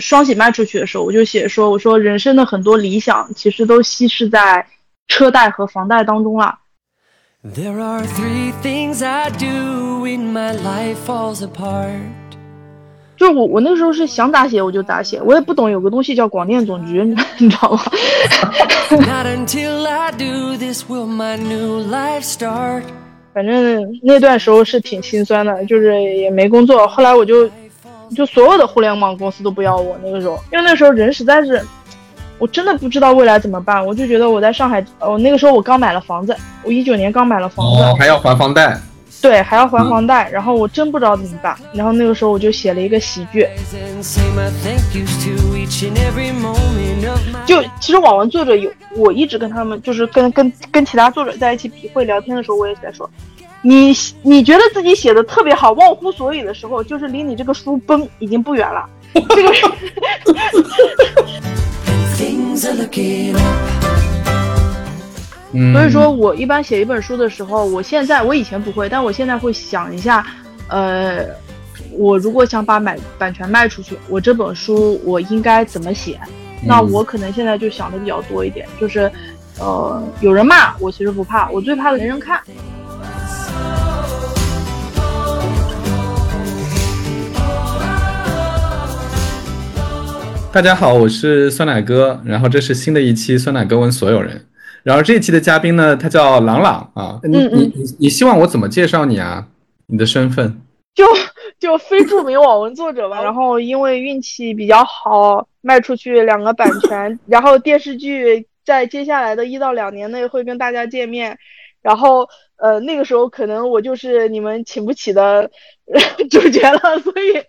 双喜卖出去的时候，我就写说，我说人生的很多理想其实都稀释在车贷和房贷当中了。There are three things I do when my life falls apart。就是我，我那时候是想咋写我就咋写，我也不懂有个东西叫广电总局，你知道吗？反正那段时候是挺心酸的，就是也没工作。后来我就，就所有的互联网公司都不要我那个时候，因为那时候人实在是。我真的不知道未来怎么办，我就觉得我在上海，哦，那个时候我刚买了房子，我一九年刚买了房子，还要还房贷，对，还要还房贷，然后我真不知道怎么办，然后那个时候我就写了一个喜剧，就其实网文作者有，我一直跟他们就是跟跟跟其他作者在一起笔会聊天的时候，我也在说，你你觉得自己写的特别好，忘乎所以的时候，就是离你这个书崩已经不远了，这个。所以说，我一般写一本书的时候，我现在我以前不会，但我现在会想一下，呃，我如果想把买版权卖出去，我这本书我应该怎么写？那我可能现在就想的比较多一点，就是，呃，有人骂我其实不怕，我最怕的没人看。大家好，我是酸奶哥，然后这是新的一期酸奶哥问所有人，然后这一期的嘉宾呢，他叫朗朗啊，你你你你希望我怎么介绍你啊？你的身份就 就非著名网文作者吧，然后因为运气比较好，卖出去两个版权，然后电视剧在接下来的一到两年内会跟大家见面，然后。呃，那个时候可能我就是你们请不起的 主角了，所以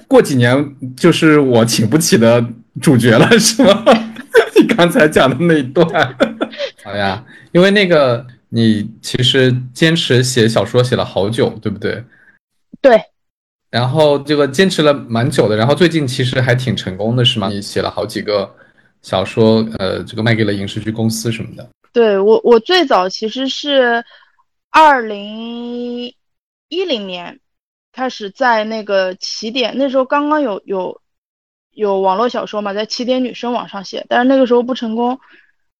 过几年就是我请不起的主角了，是吗？你刚才讲的那一段，好呀，因为那个你其实坚持写小说写了好久，对不对？对。然后这个坚持了蛮久的，然后最近其实还挺成功的，是吗？你写了好几个小说，呃，这个卖给了影视剧公司什么的。对我，我最早其实是二零一零年开始在那个起点，那时候刚刚有有有网络小说嘛，在起点女生网上写，但是那个时候不成功。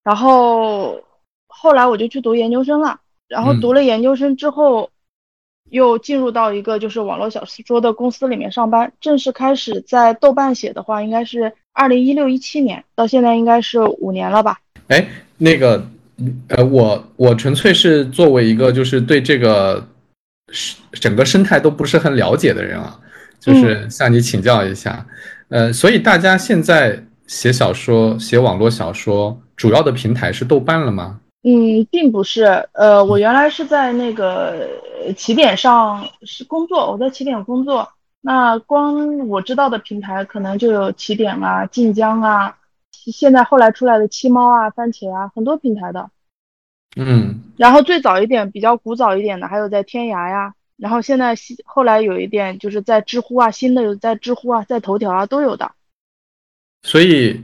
然后后来我就去读研究生了，然后读了研究生之后，又进入到一个就是网络小说的公司里面上班，正式开始在豆瓣写的话，应该是二零一六一七年，到现在应该是五年了吧？哎，那个。呃，我我纯粹是作为一个就是对这个整个生态都不是很了解的人啊，就是向你请教一下。呃，所以大家现在写小说、写网络小说，主要的平台是豆瓣了吗？嗯，并不是。呃，我原来是在那个起点上是工作，我在起点工作。那光我知道的平台可能就有起点啊、晋江啊。现在后来出来的七猫啊、番茄啊，很多平台的，嗯，然后最早一点、比较古早一点的，还有在天涯呀，然后现在后来有一点就是在知乎啊，新的有在知乎啊，在头条啊都有的。所以，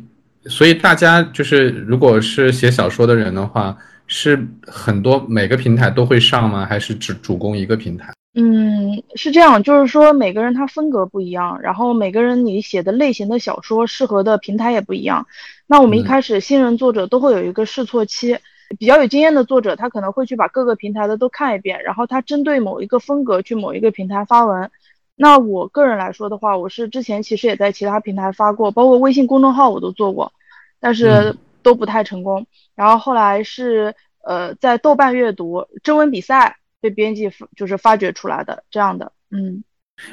所以大家就是如果是写小说的人的话，是很多每个平台都会上吗？还是只主攻一个平台？嗯，是这样，就是说每个人他风格不一样，然后每个人你写的类型的小说适合的平台也不一样。那我们一开始新人作者都会有一个试错期，比较有经验的作者他可能会去把各个平台的都看一遍，然后他针对某一个风格去某一个平台发文。那我个人来说的话，我是之前其实也在其他平台发过，包括微信公众号我都做过，但是都不太成功。然后后来是呃在豆瓣阅读征文比赛。被编辑就是发掘出来的这样的，嗯，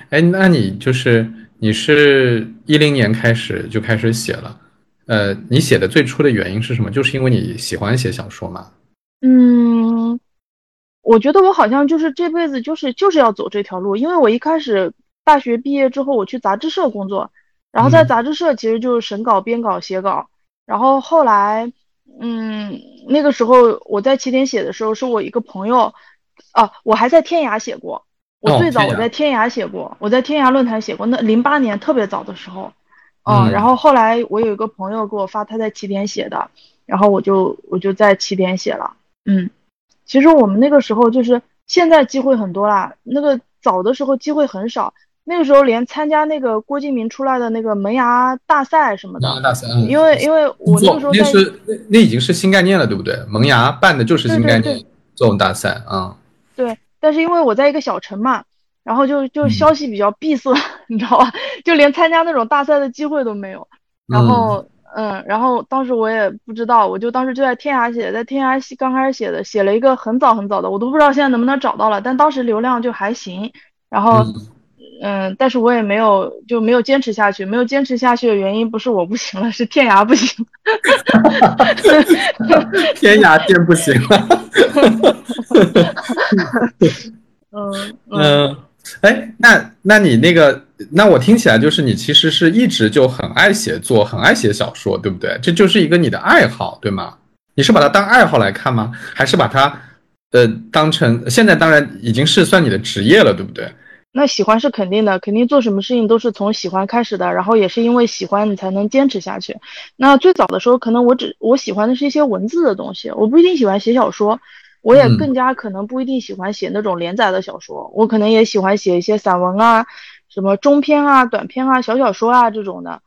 哎，那你就是你是一零年开始就开始写了，呃，你写的最初的原因是什么？就是因为你喜欢写小说吗？嗯，我觉得我好像就是这辈子就是就是要走这条路，因为我一开始大学毕业之后我去杂志社工作，然后在杂志社其实就是审稿、编稿、写稿，然后后来，嗯，那个时候我在起点写的时候，是我一个朋友。哦，我还在天涯写过。我最早我在天涯写过，我在天涯论坛写过。那零八年特别早的时候，嗯，然后后来我有一个朋友给我发他在起点写的，然后我就我就在起点写了。嗯，其实我们那个时候就是现在机会很多啦，那个早的时候机会很少。那个时候连参加那个郭敬明出来的那个门牙大赛什么的，大赛，嗯，因为因为我那个时候那是那那已经是新概念了，对不对？萌芽办的就是新概念这种大赛啊。对，但是因为我在一个小城嘛，然后就就消息比较闭塞，你知道吧？就连参加那种大赛的机会都没有。然后嗯，然后当时我也不知道，我就当时就在天涯写，在天涯写刚开始写的，写了一个很早很早的，我都不知道现在能不能找到了，但当时流量就还行。然后。嗯，但是我也没有就没有坚持下去，没有坚持下去的原因不是我不行了，是天涯不行，天涯真不行了。嗯嗯，哎，那那你那个，那我听起来就是你其实是一直就很爱写作，很爱写小说，对不对？这就是一个你的爱好，对吗？你是把它当爱好来看吗？还是把它呃当成现在当然已经是算你的职业了，对不对？那喜欢是肯定的，肯定做什么事情都是从喜欢开始的，然后也是因为喜欢你才能坚持下去。那最早的时候，可能我只我喜欢的是一些文字的东西，我不一定喜欢写小说，我也更加可能不一定喜欢写那种连载的小说，我可能也喜欢写一些散文啊，什么中篇啊、短篇啊、小小说啊这种的。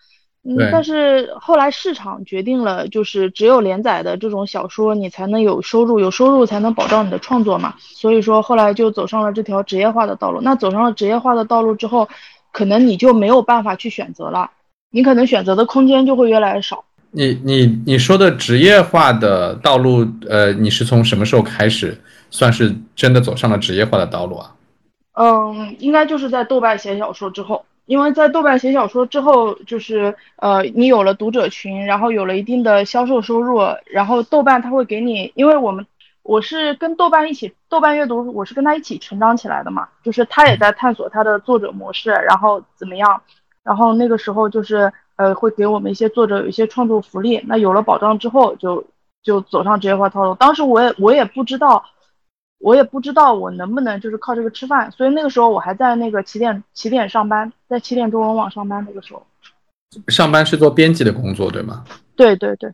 嗯，但是后来市场决定了，就是只有连载的这种小说，你才能有收入，有收入才能保障你的创作嘛。所以说后来就走上了这条职业化的道路。那走上了职业化的道路之后，可能你就没有办法去选择了，你可能选择的空间就会越来越少。你你你说的职业化的道路，呃，你是从什么时候开始算是真的走上了职业化的道路啊？嗯，应该就是在豆瓣写小说之后。因为在豆瓣写小说之后，就是呃，你有了读者群，然后有了一定的销售收入，然后豆瓣它会给你，因为我们我是跟豆瓣一起，豆瓣阅读我是跟他一起成长起来的嘛，就是他也在探索他的作者模式，然后怎么样，然后那个时候就是呃，会给我们一些作者有一些创作福利，那有了保障之后，就就走上职业化套路。当时我也我也不知道。我也不知道我能不能就是靠这个吃饭，所以那个时候我还在那个起点起点上班，在起点中文网上班。那个时候，上班是做编辑的工作，对吗？对对对。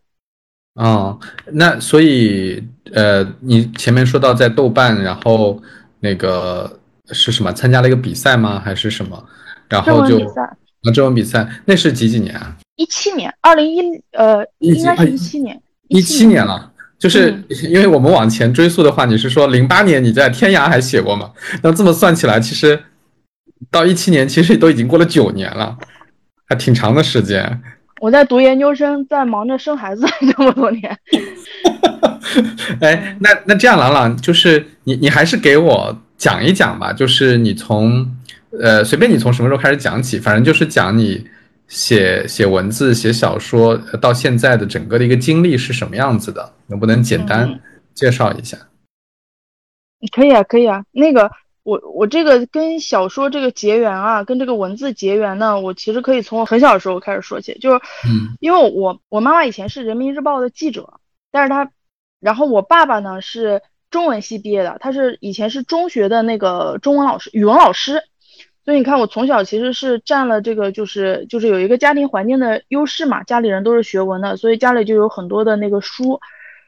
哦，那所以呃，你前面说到在豆瓣，然后那个是什么？参加了一个比赛吗？还是什么？然后就啊，中文比赛，那是几几年啊？一七年，二零一呃，应该是一七年，一七年了。就是因为我们往前追溯的话，你是说零八年你在天涯还写过嘛？那这么算起来，其实到一七年其实都已经过了九年了，还挺长的时间。我在读研究生，在忙着生孩子 这么多年。哎，那那这样，朗朗，就是你你还是给我讲一讲吧，就是你从呃随便你从什么时候开始讲起，反正就是讲你。写写文字、写小说到现在的整个的一个经历是什么样子的？能不能简单介绍一下？可以啊，可以啊。那个，我我这个跟小说这个结缘啊，跟这个文字结缘呢，我其实可以从我很小的时候开始说起。就是，因为我我妈妈以前是人民日报的记者，但是她，然后我爸爸呢是中文系毕业的，他是以前是中学的那个中文老师、语文老师。所以你看，我从小其实是占了这个，就是就是有一个家庭环境的优势嘛，家里人都是学文的，所以家里就有很多的那个书。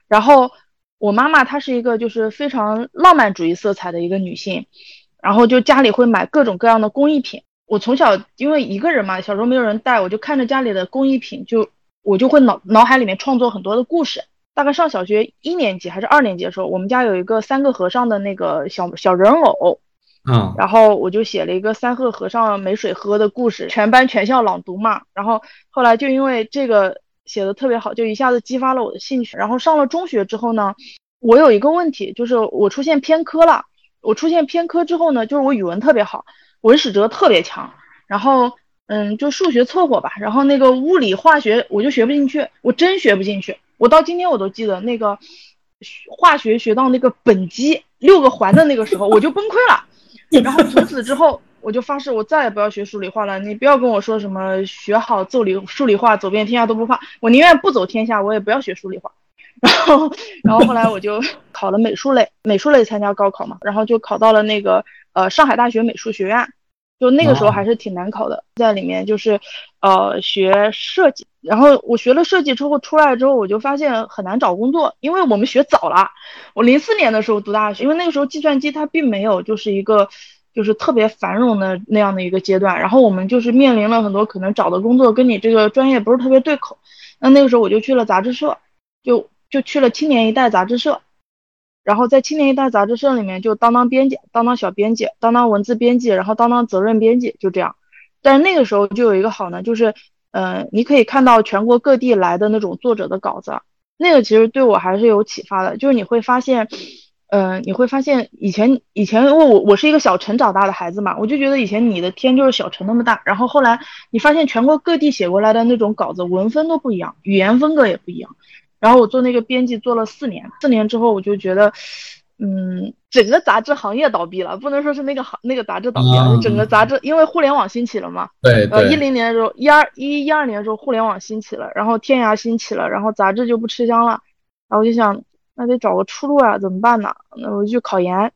然后我妈妈她是一个就是非常浪漫主义色彩的一个女性，然后就家里会买各种各样的工艺品。我从小因为一个人嘛，小时候没有人带，我就看着家里的工艺品，就我就会脑脑海里面创作很多的故事。大概上小学一年级还是二年级的时候，我们家有一个三个和尚的那个小小人偶。嗯，然后我就写了一个三鹤和尚没水喝的故事，全班全校朗读嘛。然后后来就因为这个写的特别好，就一下子激发了我的兴趣。然后上了中学之后呢，我有一个问题，就是我出现偏科了。我出现偏科之后呢，就是我语文特别好，文史哲特别强。然后嗯，就数学凑合吧。然后那个物理化学我就学不进去，我真学不进去。我到今天我都记得那个化学学到那个苯基六个环的那个时候，我就崩溃了。然后从此之后，我就发誓，我再也不要学数理化了。你不要跟我说什么学好奏理数理化，走遍天下都不怕。我宁愿不走天下，我也不要学数理化。然后，然后后来我就考了美术类，美术类参加高考嘛，然后就考到了那个呃上海大学美术学院。就那个时候还是挺难考的，在里面就是呃学设计。然后我学了设计之后出来之后，我就发现很难找工作，因为我们学早了。我零四年的时候读大学，因为那个时候计算机它并没有就是一个就是特别繁荣的那样的一个阶段。然后我们就是面临了很多可能找的工作跟你这个专业不是特别对口。那那个时候我就去了杂志社，就就去了《青年一代》杂志社，然后在《青年一代》杂志社里面就当当编辑，当当小编辑，当当文字编辑，然后当当责任编辑，就这样。但是那个时候就有一个好呢，就是，嗯，你可以看到全国各地来的那种作者的稿子，那个其实对我还是有启发的。就是你会发现，嗯，你会发现以前以前因为我我是一个小城长大的孩子嘛，我就觉得以前你的天就是小城那么大。然后后来你发现全国各地写过来的那种稿子，文风都不一样，语言风格也不一样。然后我做那个编辑做了四年，四年之后我就觉得。嗯，整个杂志行业倒闭了，不能说是那个行那个杂志倒闭了，整个杂志因为互联网兴起了嘛。对。呃，一零年的时候，一二一一二年的时候，互联网兴起了，然后天涯兴起了，然后杂志就不吃香了。然后我就想，那得找个出路啊，怎么办呢？那我就去考研，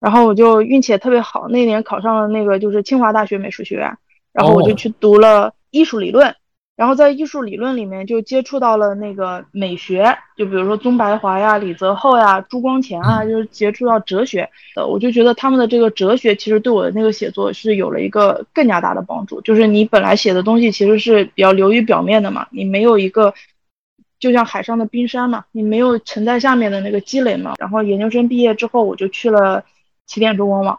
然后我就运气也特别好，那年考上了那个就是清华大学美术学院，然后我就去读了艺术理论。然后在艺术理论里面就接触到了那个美学，就比如说宗白华呀、李泽厚呀、朱光潜啊，就是接触到哲学，呃，我就觉得他们的这个哲学其实对我的那个写作是有了一个更加大的帮助。就是你本来写的东西其实是比较流于表面的嘛，你没有一个就像海上的冰山嘛，你没有沉在下面的那个积累嘛。然后研究生毕业之后，我就去了起点中文网。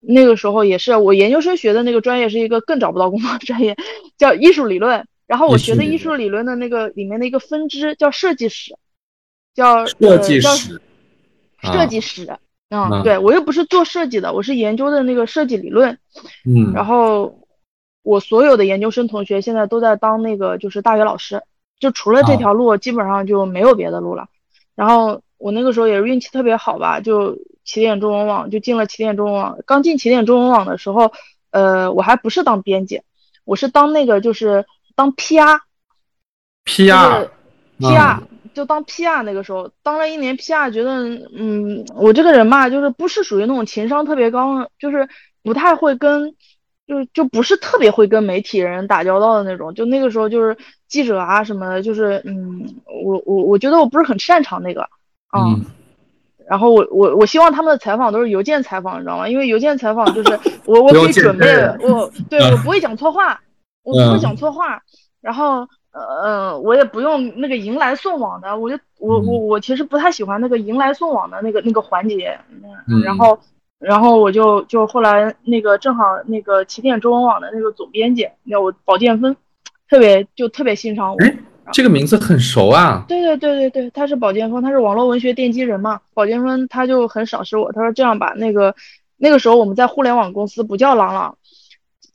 那个时候也是我研究生学的那个专业是一个更找不到工作的专业，叫艺术理论。然后我学的艺术理论的那个里面的一个分支叫设计史，叫设计史，设计史。嗯，对我又不是做设计的，我是研究的那个设计理论。嗯。然后我所有的研究生同学现在都在当那个就是大学老师，就除了这条路，基本上就没有别的路了。然后我那个时候也是运气特别好吧，就起点中文网就进了起点中文网。刚进起点中文网的时候，呃，我还不是当编辑，我是当那个就是。当 PR，PR，PR，就当 PR 那个时候，当了一年 PR，觉得，嗯，我这个人嘛，就是不是属于那种情商特别高，就是不太会跟，就就不是特别会跟媒体人打交道的那种。就那个时候，就是记者啊什么的，就是，嗯，我我我觉得我不是很擅长那个，嗯，然后我我我希望他们的采访都是邮件采访，你知道吗？因为邮件采访就是 我我可以准备，我 对我不会讲错话。我不会讲错话，然后呃我也不用那个迎来送往的，我就我我我其实不太喜欢那个迎来送往的那个那个环节，嗯，然后然后我就就后来那个正好那个起点中文网的那个总编辑，那我保剑锋，特别就特别欣赏我，这个名字很熟啊，对对对对对，他是保剑锋，他是网络文学奠基人嘛，保剑锋他就很赏识我，他说这样吧，那个那个时候我们在互联网公司不叫朗朗。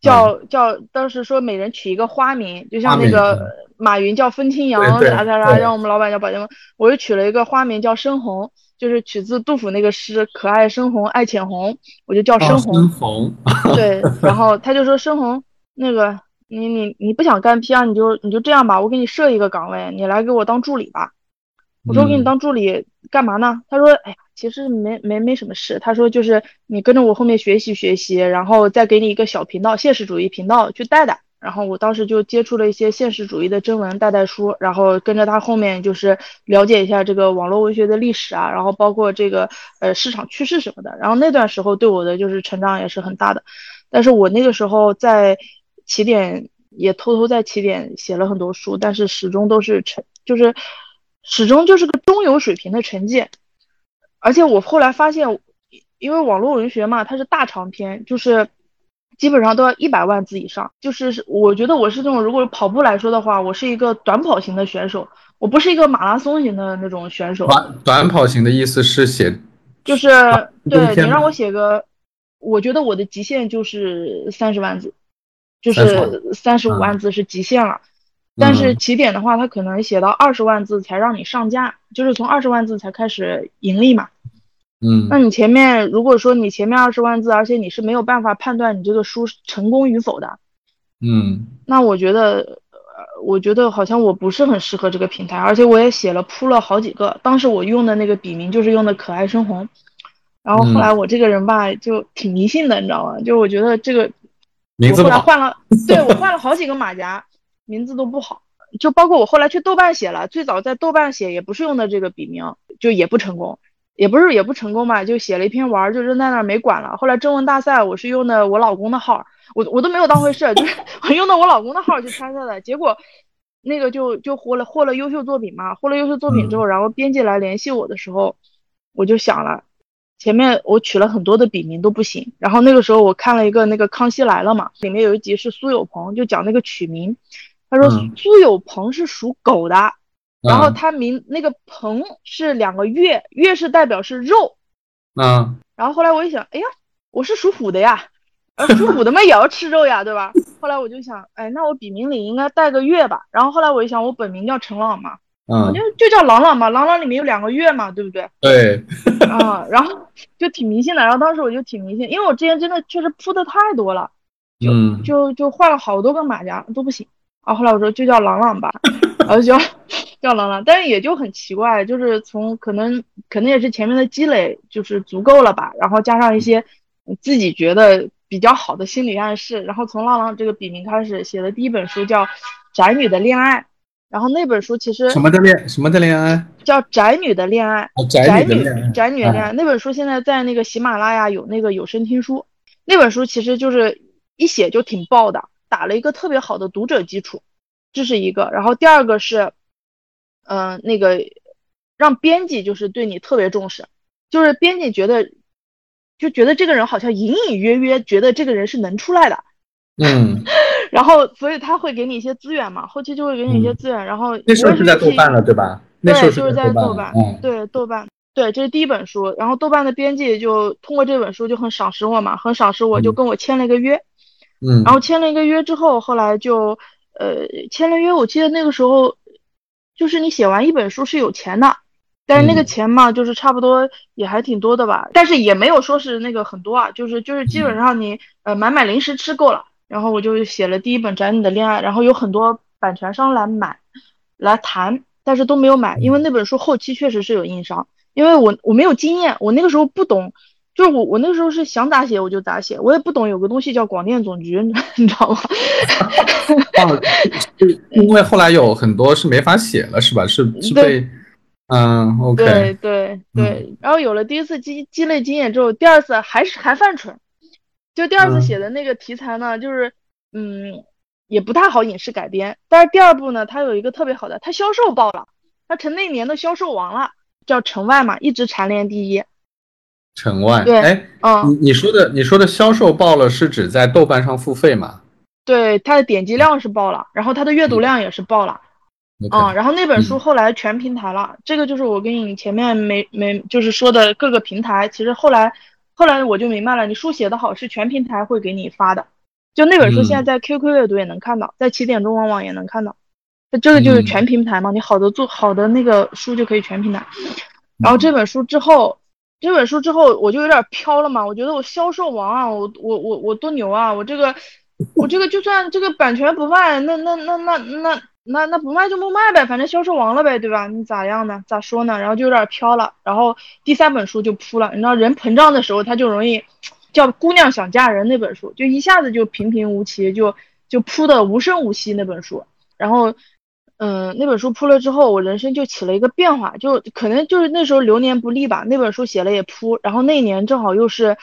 叫叫当时说每人取一个花名，就像那个马云叫风清扬啥啥啥，让我们老板叫保剑锋，我又取了一个花名叫深红，就是取自杜甫那个诗“可爱深红爱浅红”，我就叫深红。深红。对，然后他就说深红，那个你你你不想干 PR，你就你就这样吧，我给你设一个岗位，你来给我当助理吧。我说我给你当助理干嘛呢？他说，哎呀。其实没没没什么事，他说就是你跟着我后面学习学习，然后再给你一个小频道，现实主义频道去带带。然后我当时就接触了一些现实主义的征文带带书，然后跟着他后面就是了解一下这个网络文学的历史啊，然后包括这个呃市场趋势什么的。然后那段时候对我的就是成长也是很大的。但是我那个时候在起点也偷偷在起点写了很多书，但是始终都是成就是始终就是个中游水平的成绩。而且我后来发现，因为网络文学嘛，它是大长篇，就是基本上都要一百万字以上。就是我觉得我是这种，如果跑步来说的话，我是一个短跑型的选手，我不是一个马拉松型的那种选手。短短跑型的意思是写，就是对你让我写个，我觉得我的极限就是三十万字，就是三十五万字是极限了。但是起点的话，它可能写到二十万字才让你上架，就是从二十万字才开始盈利嘛。嗯，那你前面如果说你前面二十万字，而且你是没有办法判断你这个书成功与否的，嗯，那我觉得，呃，我觉得好像我不是很适合这个平台，而且我也写了铺了好几个，当时我用的那个笔名就是用的可爱深红，然后后来我这个人吧就挺迷信的，你知道吗？就我觉得这个名字后来换了，对我换了好几个马甲。名字都不好，就包括我后来去豆瓣写了，最早在豆瓣写也不是用的这个笔名，就也不成功。也不是也不成功吧，就写了一篇文就扔在那儿没管了。后来征文大赛我是用的我老公的号，我我都没有当回事，就是 我用的我老公的号去参赛的，结果那个就就获了获了优秀作品嘛，获了优秀作品之后，然后编辑来联系我的时候，我就想了，前面我取了很多的笔名都不行，然后那个时候我看了一个那个《康熙来了》嘛，里面有一集是苏有朋就讲那个取名，他说苏有朋是属狗的。然后他名那个鹏是两个月，月是代表是肉，嗯，然后后来我一想，哎呀，我是属虎的呀，呃，属虎的嘛也要吃肉呀，对吧？后来我就想，哎，那我笔名里应该带个月吧。然后后来我一想，我本名叫陈朗嘛，嗯，就就叫朗朗嘛，朗朗里面有两个月嘛，对不对？对，啊，然后就挺迷信的。然后当时我就挺迷信，因为我之前真的确实铺的太多了，就就就换了好多个马甲都不行。啊，后来我说就叫朗朗吧，然后叫 叫朗朗，但是也就很奇怪，就是从可能可能也是前面的积累就是足够了吧，然后加上一些自己觉得比较好的心理暗示，然后从浪浪这个笔名开始写的第一本书叫《宅女的恋爱》，然后那本书其实什么的恋什么的恋爱叫《宅女的恋爱》，宅女宅女的恋爱那本书现在在那个喜马拉雅有那个有声听书，那本书其实就是一写就挺爆的。打了一个特别好的读者基础，这是一个。然后第二个是，嗯，那个让编辑就是对你特别重视，就是编辑觉得就觉得这个人好像隐隐约约觉得这个人是能出来的，嗯，然后所以他会给你一些资源嘛，后期就会给你一些资源。然后那时候是在豆瓣了，对吧？对，就是在豆瓣，对豆瓣，对，这是第一本书。然后豆瓣的编辑就通过这本书就很赏识我嘛，很赏识我，就跟我签了一个约。嗯，然后签了一个约之后，后来就，呃，签了约。我记得那个时候，就是你写完一本书是有钱的，但是那个钱嘛，就是差不多也还挺多的吧，但是也没有说是那个很多啊，就是就是基本上你呃买买零食吃够了。然后我就写了第一本《宅女的恋爱》，然后有很多版权商来买，来谈，但是都没有买，因为那本书后期确实是有硬伤，因为我我没有经验，我那个时候不懂。就是我，我那个时候是想咋写我就咋写，我也不懂有个东西叫广电总局，你知道吗？哦，因为后来有很多是没法写了，是吧？是是被，嗯，OK，对对对。然后有了第一次积积累经验之后，第二次还是还犯蠢。就第二次写的那个题材呢，就是嗯，也不太好影视改编。但是第二部呢，它有一个特别好的，它销售爆了，它成那年的销售王了，叫《城外》嘛，一直蝉联第一。城外，对，哎，嗯，你你说的你说的销售爆了，是指在豆瓣上付费吗？对，它的点击量是爆了，然后它的阅读量也是爆了，嗯，然后那本书后来全平台了，这个就是我跟你前面没没就是说的各个平台，其实后来后来我就明白了，你书写的好是全平台会给你发的，就那本书现在在 QQ 阅读也能看到，在起点中文网也能看到，这个就是全平台嘛，你好的做好的那个书就可以全平台，然后这本书之后。这本书之后我就有点飘了嘛，我觉得我销售王啊，我我我我多牛啊，我这个我这个就算这个版权不卖，那那那那那那那不卖就不卖呗，反正销售王了呗，对吧？你咋样呢？咋说呢？然后就有点飘了，然后第三本书就扑了，你知道人膨胀的时候他就容易叫姑娘想嫁人那本书，就一下子就平平无奇，就就扑的无声无息那本书，然后。嗯，那本书铺了之后，我人生就起了一个变化，就可能就是那时候流年不利吧。那本书写了也铺，然后那一年正好又是，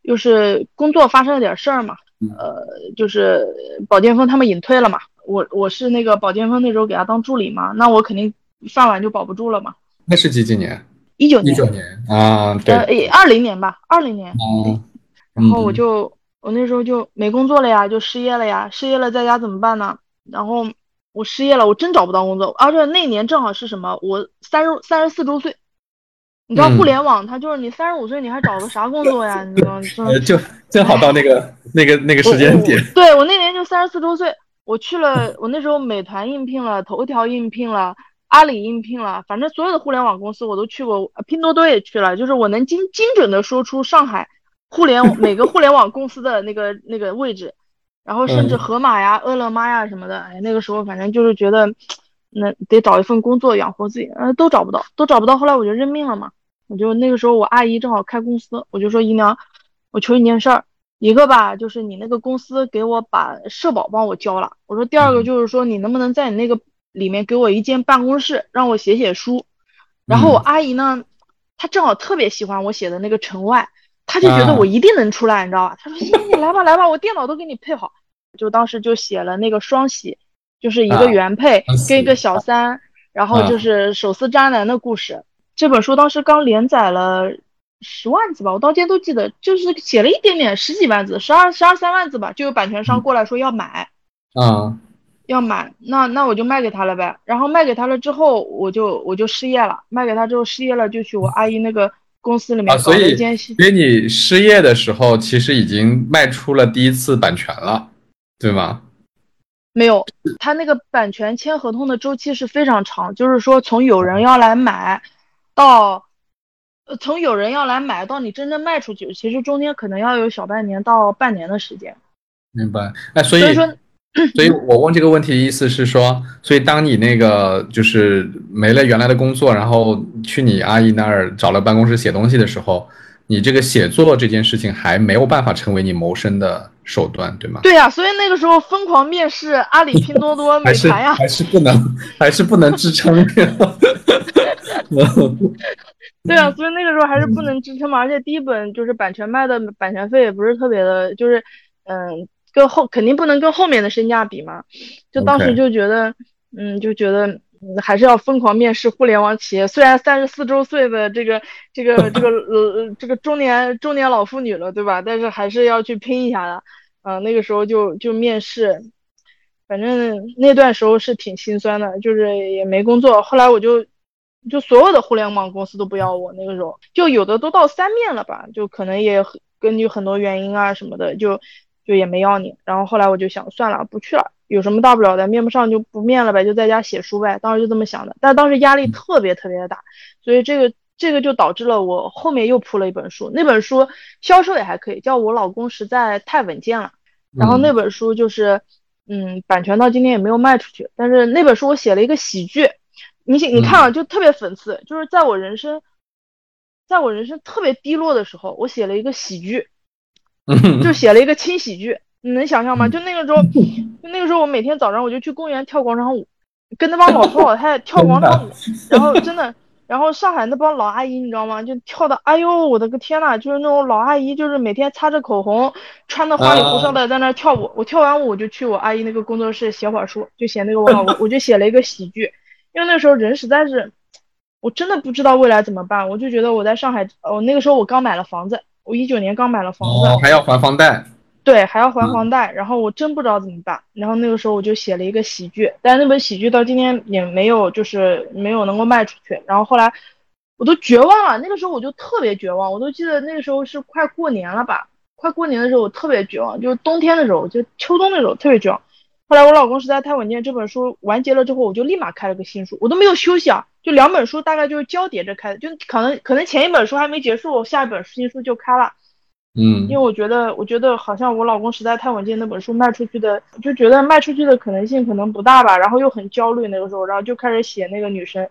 又是工作发生了点事儿嘛，呃，就是保剑锋他们隐退了嘛，我我是那个保剑锋那时候给他当助理嘛，那我肯定饭碗就保不住了嘛。那是几几年？一九年。一九年啊，对，呃，二零年吧，二零年。嗯。然后我就我那时候就没工作了呀，就失业了呀，失业了在家怎么办呢？然后。我失业了，我真找不到工作，而且那年正好是什么？我三十三十四周岁，你知道互联网它就是你三十五岁你还找个啥工作呀？你知道吗？就正好到那个那个那个时间点。对我那年就三十四周岁，我去了，我那时候美团应聘了，头条应聘了，阿里应聘了，反正所有的互联网公司我都去过，拼多多也去了，就是我能精精准的说出上海互联每个互联网公司的那个那个位置。然后甚至盒马呀、饿了么呀什么的，哎，那个时候反正就是觉得，那得找一份工作养活自己，呃，都找不到，都找不到。后来我就认命了嘛，我就那个时候我阿姨正好开公司，我就说姨娘，我求你件事儿，一个吧，就是你那个公司给我把社保帮我交了。我说第二个就是说你能不能在你那个里面给我一间办公室，让我写写书。然后我阿姨呢，她正好特别喜欢我写的那个城外，他就觉得我一定能出来，你知道吧？他说行你来吧来吧，我电脑都给你配好。就当时就写了那个双喜，就是一个原配跟一个小三，然后就是手撕渣男的故事。这本书当时刚连载了十万字吧，我到今天都记得，就是写了一点点，十几万字，十二十二三万字吧，就有版权商过来说要买，啊，要买，那那我就卖给他了呗。然后卖给他了之后，我就我就失业了，卖给他之后失业了，就去我阿姨那个公司里面。所以你失业的时候，其实已经卖出了第一次版权了。对吗？没有，他那个版权签合同的周期是非常长，就是说从有人要来买，到，呃，从有人要来买到你真正卖出去，其实中间可能要有小半年到半年的时间。明白。哎，所以说，所以我问这个问题的意思是说，所以当你那个就是没了原来的工作，然后去你阿姨那儿找了办公室写东西的时候。你这个写作这件事情还没有办法成为你谋生的手段，对吗？对呀，所以那个时候疯狂面试阿里、拼多多、美团呀，还是不能，还是不能支撑。对啊，所以那个时候还是不能支撑嘛。而且第一本就是版权卖的版权费也不是特别的，就是嗯，跟后肯定不能跟后面的身价比嘛。就当时就觉得，嗯，就觉得。还是要疯狂面试互联网企业。虽然三十四周岁的这个这个 这个呃这个中年中年老妇女了，对吧？但是还是要去拼一下的。嗯，那个时候就就面试，反正那段时候是挺心酸的，就是也没工作。后来我就就所有的互联网公司都不要我，那个时候就有的都到三面了吧，就可能也根据很多原因啊什么的，就就也没要你。然后后来我就想算了，不去了。有什么大不了的？面不上就不面了呗，就在家写书呗。当时就这么想的，但当时压力特别特别的大，所以这个这个就导致了我后面又铺了一本书，那本书销售也还可以，叫我老公实在太稳健了。然后那本书就是，嗯，版权到今天也没有卖出去。但是那本书我写了一个喜剧，你你看啊，就特别讽刺，就是在我人生，在我人生特别低落的时候，我写了一个喜剧，就写了一个轻喜剧。你能想象吗？就那个时候，就那个时候，我每天早上我就去公园跳广场舞，跟那帮老头老太太跳广场舞，然后真的，然后上海那帮老阿姨，你知道吗？就跳的，哎呦，我的个天呐，就是那种老阿姨，就是每天擦着口红，穿的花里胡哨的在那跳舞。我跳完舞，我就去我阿姨那个工作室写会儿书，就写那个我老 我就写了一个喜剧，因为那时候人实在是，我真的不知道未来怎么办，我就觉得我在上海，哦，那个时候我刚买了房子，我一九年刚买了房子，还要还房贷。对，还要还房贷，然后我真不知道怎么办。然后那个时候我就写了一个喜剧，但是那本喜剧到今天也没有，就是没有能够卖出去。然后后来我都绝望了，那个时候我就特别绝望。我都记得那个时候是快过年了吧，快过年的时候我特别绝望，就是冬天的时候，就秋冬的时候特别绝望。后来我老公实在太稳健，这本书完结了之后，我就立马开了个新书，我都没有休息啊，就两本书大概就是交叠着开的，就可能可能前一本书还没结束，下一本新书就开了。嗯，因为我觉得，我觉得好像我老公实在太稳健，那本书卖出去的，就觉得卖出去的可能性可能不大吧。然后又很焦虑那个时候，然后就开始写那个女神，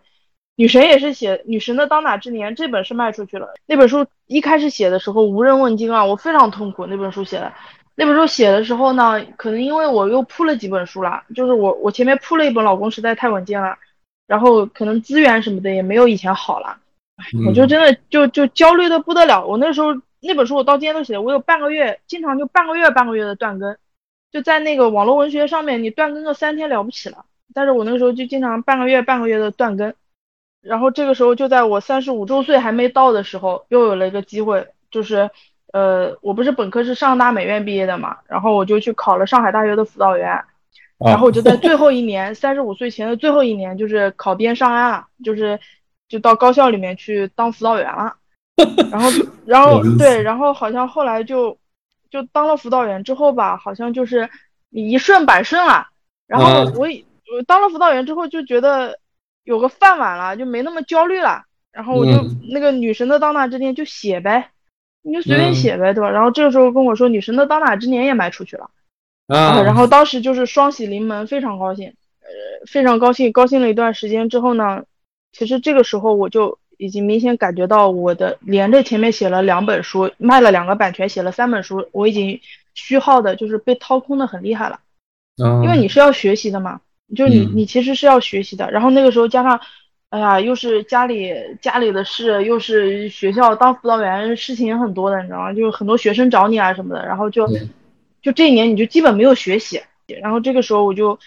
女神也是写女神的当打之年，这本是卖出去了。那本书一开始写的时候无人问津啊，我非常痛苦。那本书写的，那本书写的时候呢，可能因为我又铺了几本书了，就是我我前面铺了一本，老公实在太稳健了，然后可能资源什么的也没有以前好了，我就真的就就焦虑的不得了。我那时候。那本书我到今天都写的，我有半个月，经常就半个月半个月的断更，就在那个网络文学上面，你断更个三天了不起了。但是我那个时候就经常半个月半个月的断更，然后这个时候就在我三十五周岁还没到的时候，又有了一个机会，就是呃，我不是本科是上大美院毕业的嘛，然后我就去考了上海大学的辅导员，然后我就在最后一年，三十五岁前的最后一年，就是考编上岸了，就是就到高校里面去当辅导员了。然后，然后 对，然后好像后来就就当了辅导员之后吧，好像就是你一顺百顺了。然后我我当了辅导员之后就觉得有个饭碗了，就没那么焦虑了。然后我就那个女神的当打之年就写呗，你就随便写呗，对吧？然后这个时候跟我说女神的当打之年也卖出去了，啊，然后当时就是双喜临门，非常高兴，呃，非常高兴，高兴了一段时间之后呢，其实这个时候我就。已经明显感觉到我的连着前面写了两本书，卖了两个版权，写了三本书，我已经虚耗的，就是被掏空的很厉害了。因为你是要学习的嘛，就是你你其实是要学习的。然后那个时候加上哎呀，又是家里家里的事，又是学校当辅导员，事情也很多的，你知道吗？就是很多学生找你啊什么的，然后就就这一年你就基本没有学习，然后这个时候我就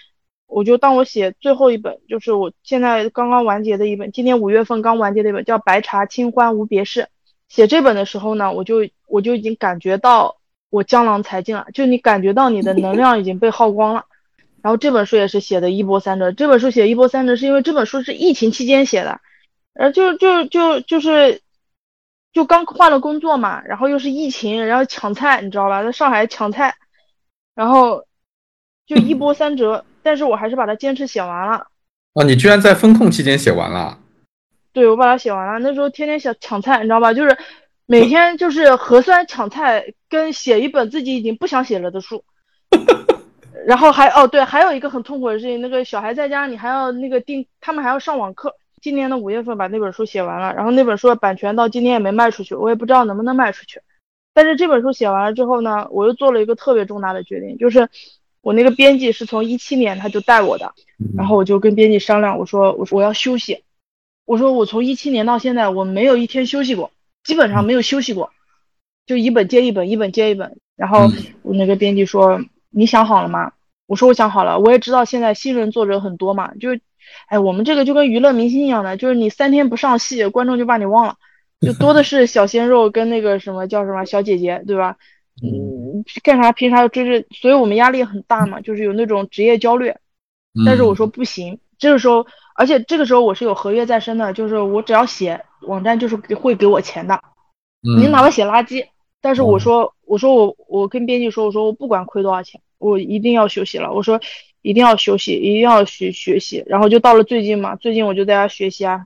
我就当我写最后一本，就是我现在刚刚完结的一本，今年五月份刚完结的一本叫《白茶清欢无别事》。写这本的时候呢，我就我就已经感觉到我江郎才尽了，就你感觉到你的能量已经被耗光了。然后这本书也是写的一波三折。这本书写一波三折，是因为这本书是疫情期间写的，呃，就就就就是就刚换了工作嘛，然后又是疫情，然后抢菜，你知道吧，在上海抢菜，然后就一波三折。但是我还是把它坚持写完了。哦，你居然在风控期间写完了？对，我把它写完了。那时候天天想抢菜，你知道吧？就是每天就是核酸抢菜，跟写一本自己已经不想写了的书。然后还哦对，还有一个很痛苦的事情，那个小孩在家，你还要那个订，他们还要上网课。今年的五月份把那本书写完了，然后那本书的版权到今天也没卖出去，我也不知道能不能卖出去。但是这本书写完了之后呢，我又做了一个特别重大的决定，就是我那个编辑是从一七年他就带我的，然后我就跟编辑商量，我说我说我要休息，我说我从一七年到现在我没有一天休息过，基本上没有休息过，就一本接一本，一本接一本。然后我那个编辑说你想好了吗？我说我想好了，我也知道现在新人作者很多嘛，就，哎，我们这个就跟娱乐明星一样的，就是你三天不上戏，观众就把你忘了，就多的是小鲜肉跟那个什么叫什么小姐姐，对吧？嗯，干啥凭啥要追着？所以我们压力很大嘛，就是有那种职业焦虑。但是我说不行，这个时候，而且这个时候我是有合约在身的，就是我只要写，网站就是会给我钱的。你哪怕写垃圾，但是我说，我说我我跟编辑说，我说我不管亏多少钱。我一定要休息了，我说一定要休息，一定要学学习，然后就到了最近嘛，最近我就在家学习啊。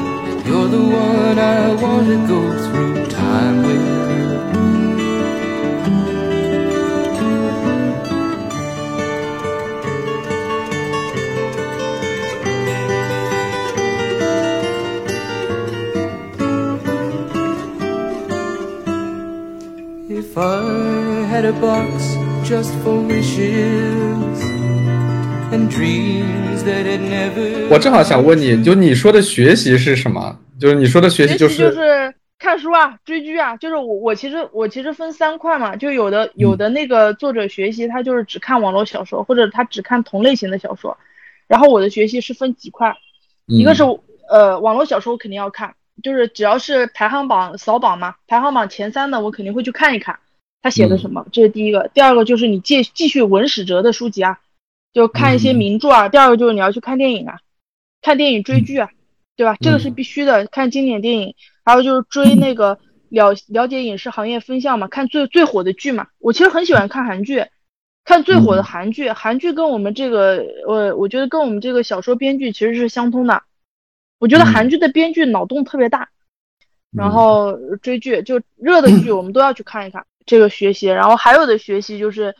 you're the one I want to go through time with. If I had a box just for wishes and dreams that had never。我正好想问你，就你说的学习是什么？就是你说的学习就是就是看书啊，追剧啊。就是我我其实我其实分三块嘛，就有的有的那个作者学习他就是只看网络小说，或者他只看同类型的小说。然后我的学习是分几块，一个是呃网络小说我肯定要看。就是只要是排行榜扫榜嘛，排行榜前三的我肯定会去看一看，他写的什么，这是第一个。第二个就是你继继续文史哲的书籍啊，就看一些名著啊。第二个就是你要去看电影啊，看电影追剧啊，对吧？这个是必须的，看经典电影。还有就是追那个 了了解影视行业风向嘛，看最最火的剧嘛。我其实很喜欢看韩剧，看最火的韩剧。韩剧跟我们这个，呃，我觉得跟我们这个小说编剧其实是相通的。我觉得韩剧的编剧脑洞特别大，然后追剧就热的剧我们都要去看一看，这个学习。然后还有的学习就是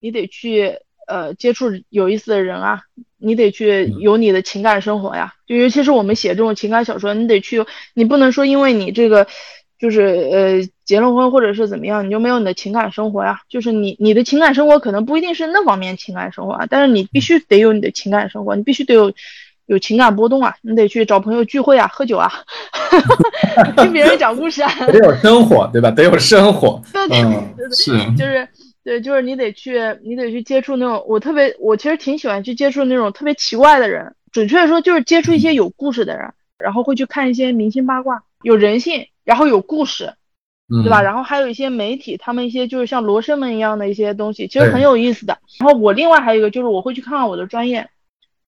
你得去呃接触有意思的人啊，你得去有你的情感生活呀。就尤其是我们写这种情感小说，你得去，你不能说因为你这个就是呃结了婚或者是怎么样，你就没有你的情感生活呀。就是你你的情感生活可能不一定是那方面情感生活啊，但是你必须得有你的情感生活，你必须得有。有情感波动啊，你得去找朋友聚会啊，喝酒啊，听别人讲故事啊，得有生活，对吧？得有生活。对对对，是，就是对，就是你得去，你得去接触那种，我特别，我其实挺喜欢去接触那种特别奇怪的人，准确的说就是接触一些有故事的人，然后会去看一些明星八卦，有人性，然后有故事，对吧？然后还有一些媒体，他们一些就是像罗生门一样的一些东西，其实很有意思的。然后我另外还有一个就是我会去看看我的专业，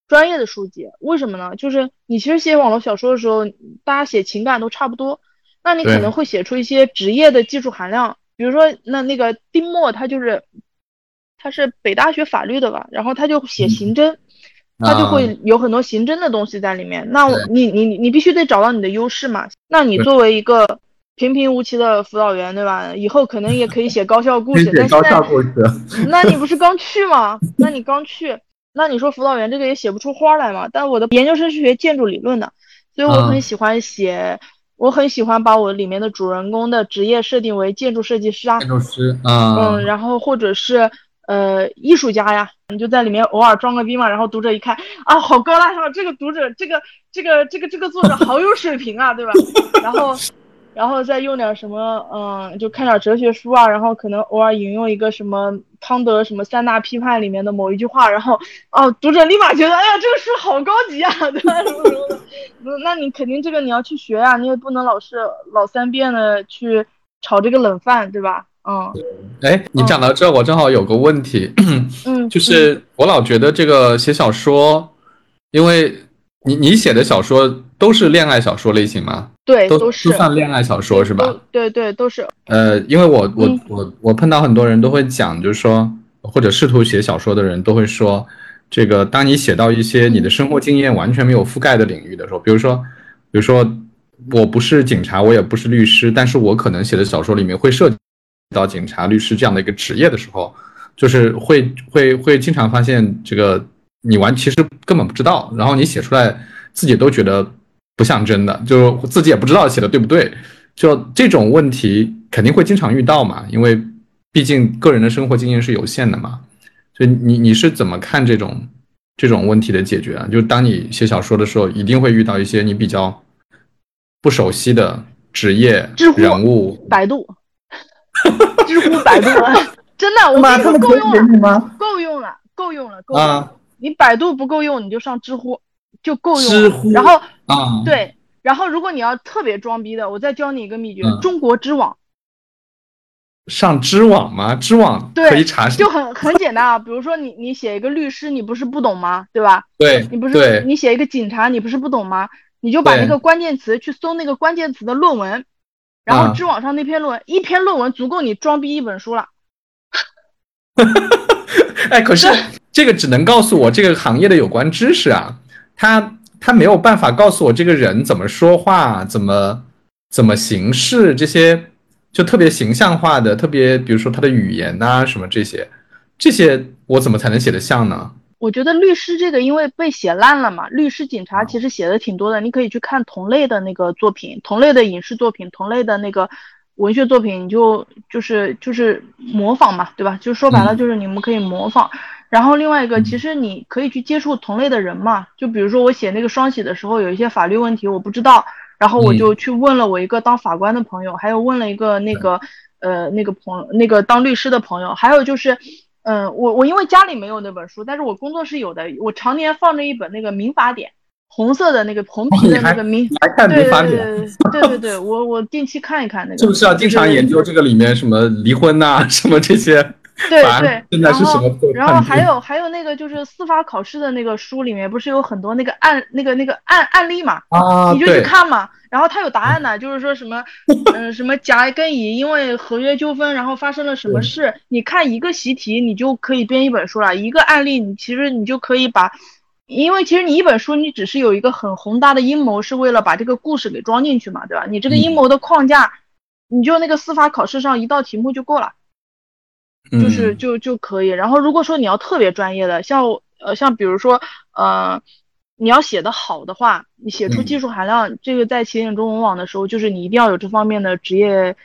专业的书籍，为什么呢？就是你其实写网络小说的时候，大家写情感都差不多，那你可能会写出一些职业的技术含量。比如说，那那个丁墨，他就是，他是北大学法律的吧，然后他就写刑侦，他就会有很多刑侦的东西在里面。那你你你你必须得找到你的优势嘛。那你作为一个平平无奇的辅导员，对吧？以后可能也可以写高校故事。但高校故事。那你不是刚去吗？那你刚去，那你说辅导员这个也写不出花来嘛？但我的研究生是学建筑理论的，所以我很喜欢写。我很喜欢把我里面的主人公的职业设定为建筑设计师啊，建筑师啊，嗯，然后或者是呃艺术家呀，你就在里面偶尔装个逼嘛，然后读者一看啊，好高大上，这个读者，这个这个这个这个作者好有水平啊，对吧？然后。然后再用点什么，嗯，就看点哲学书啊，然后可能偶尔引用一个什么康德什么三大批判里面的某一句话，然后哦，读者立马觉得，哎呀，这个书好高级啊，对吧？什么什么的，那你肯定这个你要去学啊，你也不能老是老三遍的去炒这个冷饭，对吧？嗯，哎，你讲到这，我正好有个问题，嗯，就是我老觉得这个写小说，因为你你写的小说都是恋爱小说类型吗？对，都是都算恋爱小说是吧？对对，都是。呃，因为我我我我碰到很多人都会讲，就是说，或者试图写小说的人都会说，这个当你写到一些你的生活经验完全没有覆盖的领域的时候，比如说，比如说，我不是警察，我也不是律师，但是我可能写的小说里面会涉及到警察、律师这样的一个职业的时候，就是会会会经常发现这个你完其实根本不知道，然后你写出来自己都觉得。不像真的，就自己也不知道写的对不对，就这种问题肯定会经常遇到嘛，因为毕竟个人的生活经验是有限的嘛。所以你你是怎么看这种这种问题的解决啊？就当你写小说的时候，一定会遇到一些你比较不熟悉的职业人物。百度，知乎、百度，真的，我跟你说够用了，够用了，够用了，够用了。你百度不够用，你就上知乎。就够用，然后啊，对，然后如果你要特别装逼的，我再教你一个秘诀：中国知网。上知网吗？知网可以查，就很很简单啊。比如说你你写一个律师，你不是不懂吗？对吧？对，你不是你写一个警察，你不是不懂吗？你就把那个关键词去搜那个关键词的论文，然后知网上那篇论文，一篇论文足够你装逼一本书了。哎，可是这个只能告诉我这个行业的有关知识啊。他他没有办法告诉我这个人怎么说话，怎么怎么行事，这些就特别形象化的，特别比如说他的语言呐什么这些，这些我怎么才能写得像呢？我觉得律师这个因为被写烂了嘛，律师、警察其实写的挺多的，你可以去看同类的那个作品，同类的影视作品，同类的那个文学作品，你就就是就是模仿嘛，对吧？就说白了就是你们可以模仿。然后另外一个，其实你可以去接触同类的人嘛，就比如说我写那个双喜的时候，有一些法律问题我不知道，然后我就去问了我一个当法官的朋友，还有问了一个那个呃那个朋那个当律师的朋友，还有就是，嗯，我我因为家里没有那本书，但是我工作室有的，我常年放着一本那个民法典，红色的那个红皮的那个民，对对对 对对对，我我定期看一看那个，是不是要经常研究这个里面什么离婚呐什么这些？对 对，然后然后还有还有那个就是司法考试的那个书里面不是有很多那个案那个那个案案例嘛，啊，你就去看嘛，然后他有答案的，就是说什么嗯什么甲跟乙因为合约纠纷然后发生了什么事，你看一个习题你就可以编一本书了，一个案例你其实你就可以把，因为其实你一本书你只是有一个很宏大的阴谋是为了把这个故事给装进去嘛，对吧？你这个阴谋的框架，你就那个司法考试上一道题目就够了。就是就就可以，然后如果说你要特别专业的，像呃像比如说呃你要写的好的话，你写出技术含量，这个在起点中文网的时候，就是你一定要有这方面的职业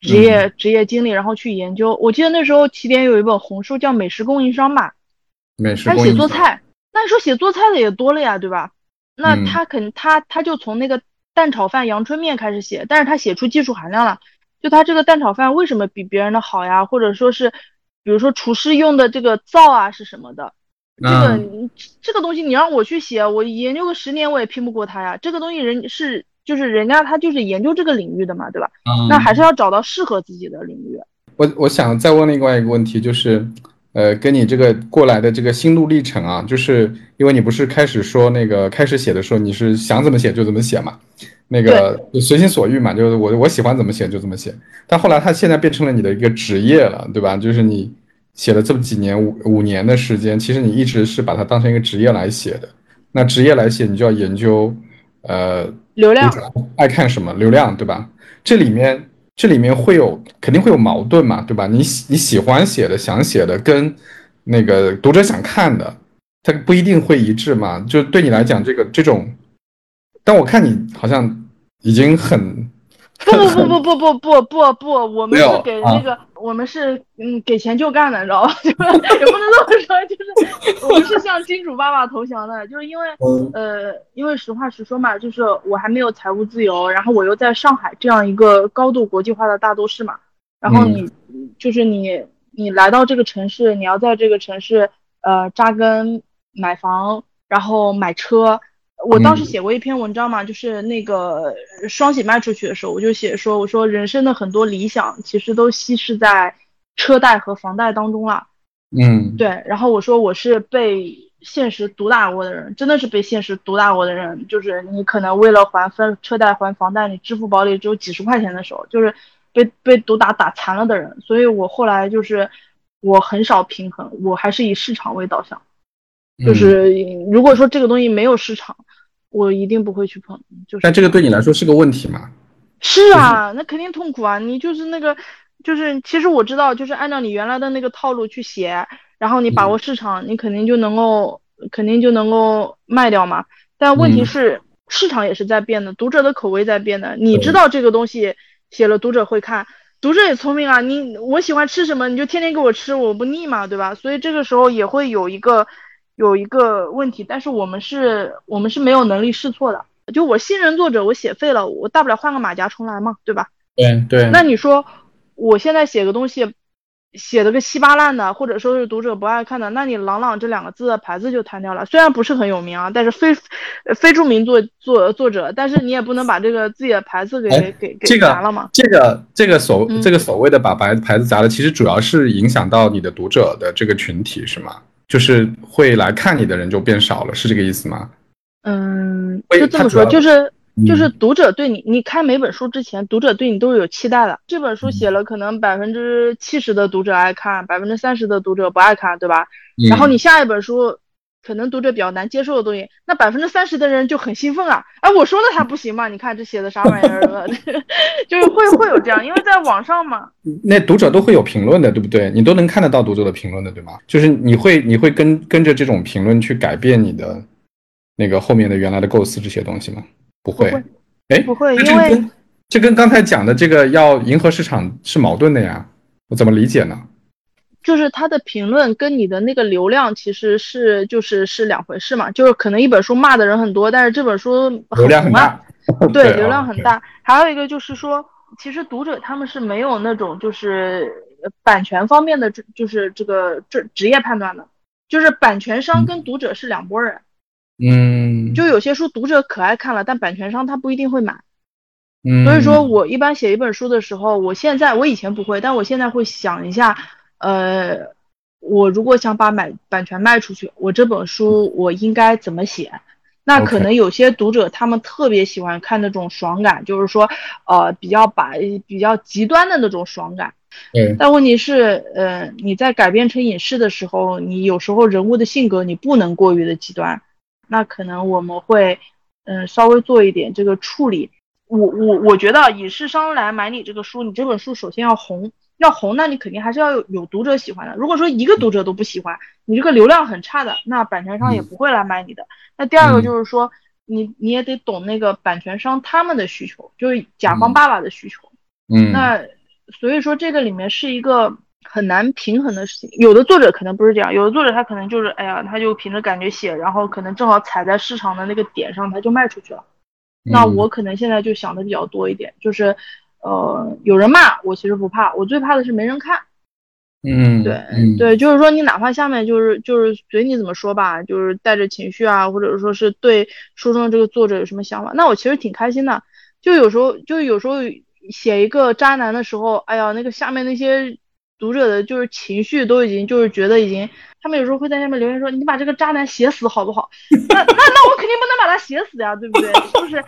职业职业经历，然后去研究。我记得那时候起点有一本红书叫《美食供应商》吧，美食他写做菜，那你说写做菜的也多了呀，对吧？那他肯他他就从那个蛋炒饭、阳春面开始写，但是他写出技术含量了。就他这个蛋炒饭为什么比别人的好呀？或者说是比如说厨师用的这个灶啊是什么的，这个这个东西你让我去写，我研究个十年我也拼不过他呀。这个东西人是就是人家他就是研究这个领域的嘛，对吧？那还是要找到适合自己的领域。我我想再问另外一个问题，就是，呃，跟你这个过来的这个心路历程啊，就是因为你不是开始说那个开始写的时候，你是想怎么写就怎么写嘛，那个随心所欲嘛，就是我我喜欢怎么写就怎么写。但后来它现在变成了你的一个职业了，对吧？就是你写了这么几年五五年的时间，其实你一直是把它当成一个职业来写的。那职业来写，你就要研究，呃，流量爱看什么流量，对吧？这里面。这里面会有肯定会有矛盾嘛，对吧？你你喜欢写的、想写的，跟那个读者想看的，它不一定会一致嘛。就对你来讲，这个这种，但我看你好像已经很。不不不不不不不不不，我们是给那个，我们是嗯给钱就干的，你知道吧？就是也不能这么说，就是我们是向金主爸爸投降的，就是因为呃，因为实话实说嘛，就是我还没有财务自由，然后我又在上海这样一个高度国际化的大都市嘛，然后你就是你你来到这个城市，你要在这个城市呃扎根买房，然后买车。我当时写过一篇文章嘛，就是那个双喜卖出去的时候，我就写说，我说人生的很多理想其实都稀释在车贷和房贷当中了。嗯，对。然后我说我是被现实毒打过的人，真的是被现实毒打过的人。就是你可能为了还分车贷还房贷，你支付宝里只有几十块钱的时候，就是被被毒打打残了的人。所以我后来就是我很少平衡，我还是以市场为导向。就是如果说这个东西没有市场。我一定不会去碰，就是。但这个对你来说是个问题吗？是啊，那肯定痛苦啊！你就是那个，就是其实我知道，就是按照你原来的那个套路去写，然后你把握市场，你肯定就能够，肯定就能够卖掉嘛。但问题是，市场也是在变的，读者的口味在变的。你知道这个东西写了，读者会看，读者也聪明啊。你我喜欢吃什么，你就天天给我吃，我不腻嘛，对吧？所以这个时候也会有一个。有一个问题，但是我们是，我们是没有能力试错的。就我新人作者，我写废了，我大不了换个马甲重来嘛，对吧？对对。那你说，我现在写个东西，写的个稀巴烂的，或者说是读者不爱看的，那你朗朗这两个字的牌子就摊掉了。虽然不是很有名啊，但是非非著名作作作者，但是你也不能把这个自己的牌子给给给砸了嘛。这个这个所这个所谓的把牌牌子砸了，其实主要是影响到你的读者的这个群体，是吗？就是会来看你的人就变少了，是这个意思吗？嗯，就这么说，就是就是读者对你，你看每本书之前，读者对你都是有期待的。这本书写了，可能百分之七十的读者爱看，百分之三十的读者不爱看，对吧？然后你下一本书。可能读者比较难接受的东西，那百分之三十的人就很兴奋啊！哎，我说了他不行吗？你看这写的啥玩意儿？就是会会有这样，因为在网上嘛。那读者都会有评论的，对不对？你都能看得到读者的评论的，对吗？就是你会你会跟跟着这种评论去改变你的那个后面的原来的构思这些东西吗？不会。哎，不会，因为这跟刚才讲的这个要迎合市场是矛盾的呀。我怎么理解呢？就是他的评论跟你的那个流量其实是就是是两回事嘛，就是可能一本书骂的人很多，但是这本书流量很大，对，流量很大。还有一个就是说，其实读者他们是没有那种就是版权方面的，就是这个这职业判断的，就是版权商跟读者是两拨人。嗯，就有些书读者可爱看了，但版权商他不一定会买。嗯，所以说我一般写一本书的时候，我现在我以前不会，但我现在会想一下。呃，我如果想把买版权卖出去，我这本书我应该怎么写？那可能有些读者他们特别喜欢看那种爽感，就是说，呃，比较把比较极端的那种爽感。嗯。但问题是，呃，你在改编成影视的时候，你有时候人物的性格你不能过于的极端，那可能我们会，嗯，稍微做一点这个处理。我我我觉得影视商来买你这个书，你这本书首先要红。要红，那你肯定还是要有有读者喜欢的。如果说一个读者都不喜欢，你这个流量很差的，那版权商也不会来买你的。那第二个就是说，你你也得懂那个版权商他们的需求，就是甲方爸爸的需求。嗯，那所以说这个里面是一个很难平衡的事情。有的作者可能不是这样，有的作者他可能就是，哎呀，他就凭着感觉写，然后可能正好踩在市场的那个点上，他就卖出去了。那我可能现在就想的比较多一点，就是。呃，有人骂我，其实不怕，我最怕的是没人看。嗯，对对，就是说你哪怕下面就是就是随你怎么说吧，就是带着情绪啊，或者说是对书中的这个作者有什么想法，那我其实挺开心的。就有时候就有时候写一个渣男的时候，哎呀，那个下面那些读者的就是情绪都已经就是觉得已经，他们有时候会在下面留言说你把这个渣男写死好不好？那那那我肯定不能把他写死呀，对不对？是不是？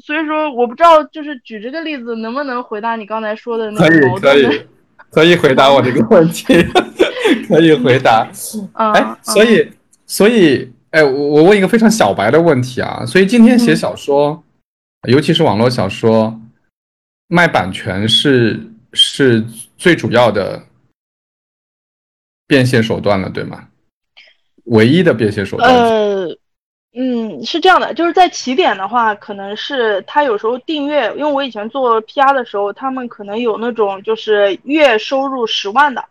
所以说我不知道就是举这个例子能不能回答你刚才说的那个矛盾的。可以回答我这个问题，可以回答。哎，所以，所以，哎，我我问一个非常小白的问题啊。所以今天写小说，尤其是网络小说，卖版权是是最主要的变现手段了，对吗？唯一的变现手段。呃。嗯，是这样的，就是在起点的话，可能是他有时候订阅，因为我以前做 PR 的时候，他们可能有那种就是月收入十万的，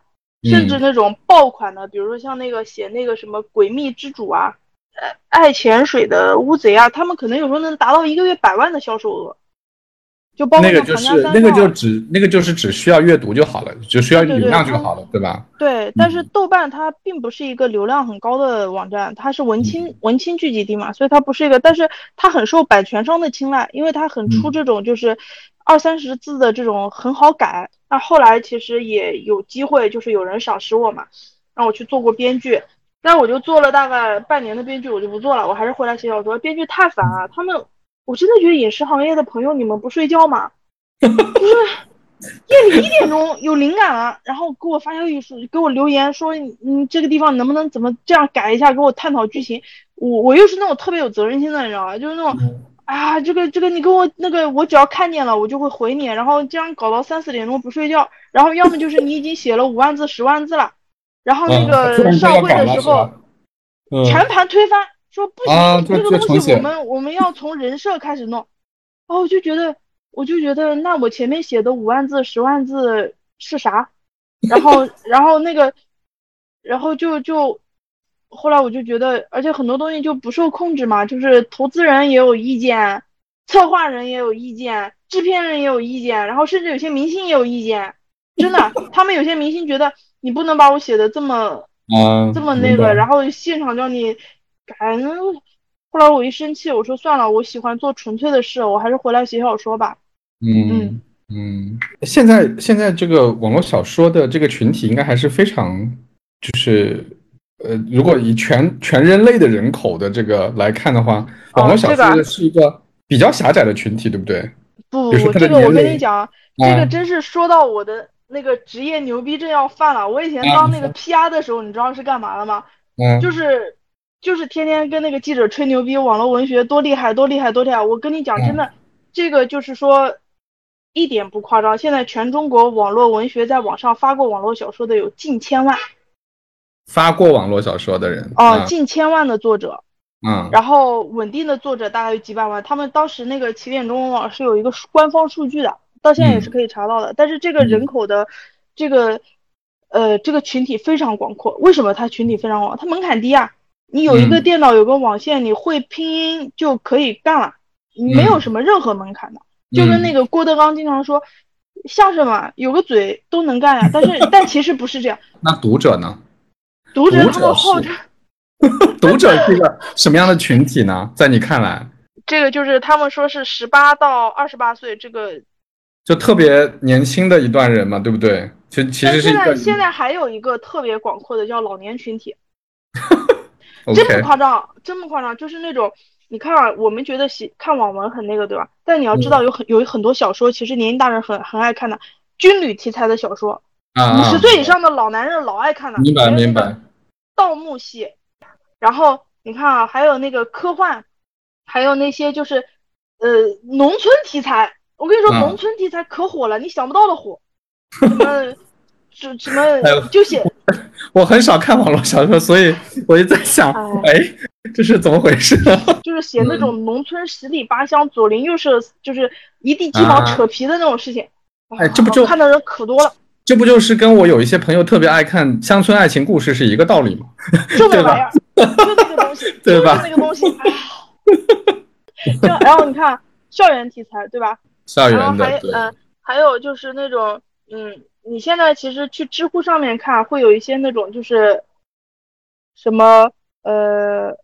甚至那种爆款的，比如说像那个写那个什么《诡秘之主》啊，呃，爱潜水的乌贼啊，他们可能有时候能达到一个月百万的销售额。就包括那个就是那个就只那个就是只需要阅读就好了，只需要流量就好了，对吧？对，但是豆瓣它并不是一个流量很高的网站，它是文青文青聚集地嘛，所以它不是一个，但是它很受版权商的青睐，因为它很出这种就是二三十字的这种很好改。那后来其实也有机会，就是有人赏识我嘛，让我去做过编剧，但我就做了大概半年的编剧，我就不做了，我还是回来写小说。编剧太烦了，他们。我真的觉得饮食行业的朋友，你们不睡觉吗？就是夜里一点钟有灵感了，然后给我发消息说，给我留言说，你这个地方能不能怎么这样改一下，给我探讨剧情。我我又是那种特别有责任心的，你知道吧？就是那种啊，这个这个你给我那个，我只要看见了，我就会回你。然后这样搞到三四点钟不睡觉，然后要么就是你已经写了五万字、十万字了，然后那个上会的时候全盘推翻。说不行，这个东西我们我们要从人设开始弄。哦，我就觉得，我就觉得，那我前面写的五万字、十万字是啥？然后，然后那个，然后就就，后来我就觉得，而且很多东西就不受控制嘛，就是投资人也有意见，策划人也有意见，制片人也有意见，然后甚至有些明星也有意见。真的，他们有些明星觉得你不能把我写的这么，这么那个，然后现场叫你。改呢？后来我一生气，我说算了，我喜欢做纯粹的事，我还是回来写小说吧。嗯嗯，现在现在这个网络小说的这个群体应该还是非常，就是呃，如果以全全人类的人口的这个来看的话，网络小说是一个比较狭窄的群体，对不对？不，这个我跟你讲，这个真是说到我的那个职业牛逼症要犯了。我以前当那个 PR 的时候，你知道是干嘛的吗？嗯，就是。就是天天跟那个记者吹牛逼，网络文学多厉害，多厉害，多厉害！我跟你讲，真的，这个就是说一点不夸张。现在全中国网络文学在网上发过网络小说的有近千万，发过网络小说的人哦，近千万的作者，嗯，然后稳定的作者大概有几百万。他们当时那个起点中文网是有一个官方数据的，到现在也是可以查到的。但是这个人口的这个呃这个群体非常广阔，为什么它群体非常广？它门槛低啊。你有一个电脑，有个网线，你会拼音就可以干了，没有什么任何门槛的。就跟那个郭德纲经常说，相声嘛，有个嘴都能干呀。但是，但其实不是这样。那读者呢？读者他们后着。读者是个什么样的群体呢？在你看来？这个就是他们说是十八到二十八岁，这个就特别年轻的一段人嘛，对不对？其实其实现在现在还有一个特别广阔的叫老年群体。真不夸张，真不夸张，就是那种，你看啊，我们觉得喜看网文很那个，对吧？但你要知道，有很有很多小说，其实年龄大人很很爱看的，军旅题材的小说，五十岁以上的老男人老爱看的。明白明白。盗墓系，然后你看啊，还有那个科幻，还有那些就是呃农村题材，我跟你说，农村题材可火了，你想不到的火。嗯。什什么就写，我很少看网络小说，所以我就在想，哎，这是怎么回事？就是写那种农村十里八乡，左邻右舍，就是一地鸡毛扯皮的那种事情。哎，这不就看的人可多了？这不就是跟我有一些朋友特别爱看乡村爱情故事是一个道理吗？就那玩意儿，就那个东西，对吧？那个东西。就然后你看校园题材，对吧？校园的，嗯，还有就是那种。嗯，你现在其实去知乎上面看，会有一些那种就是什么呃，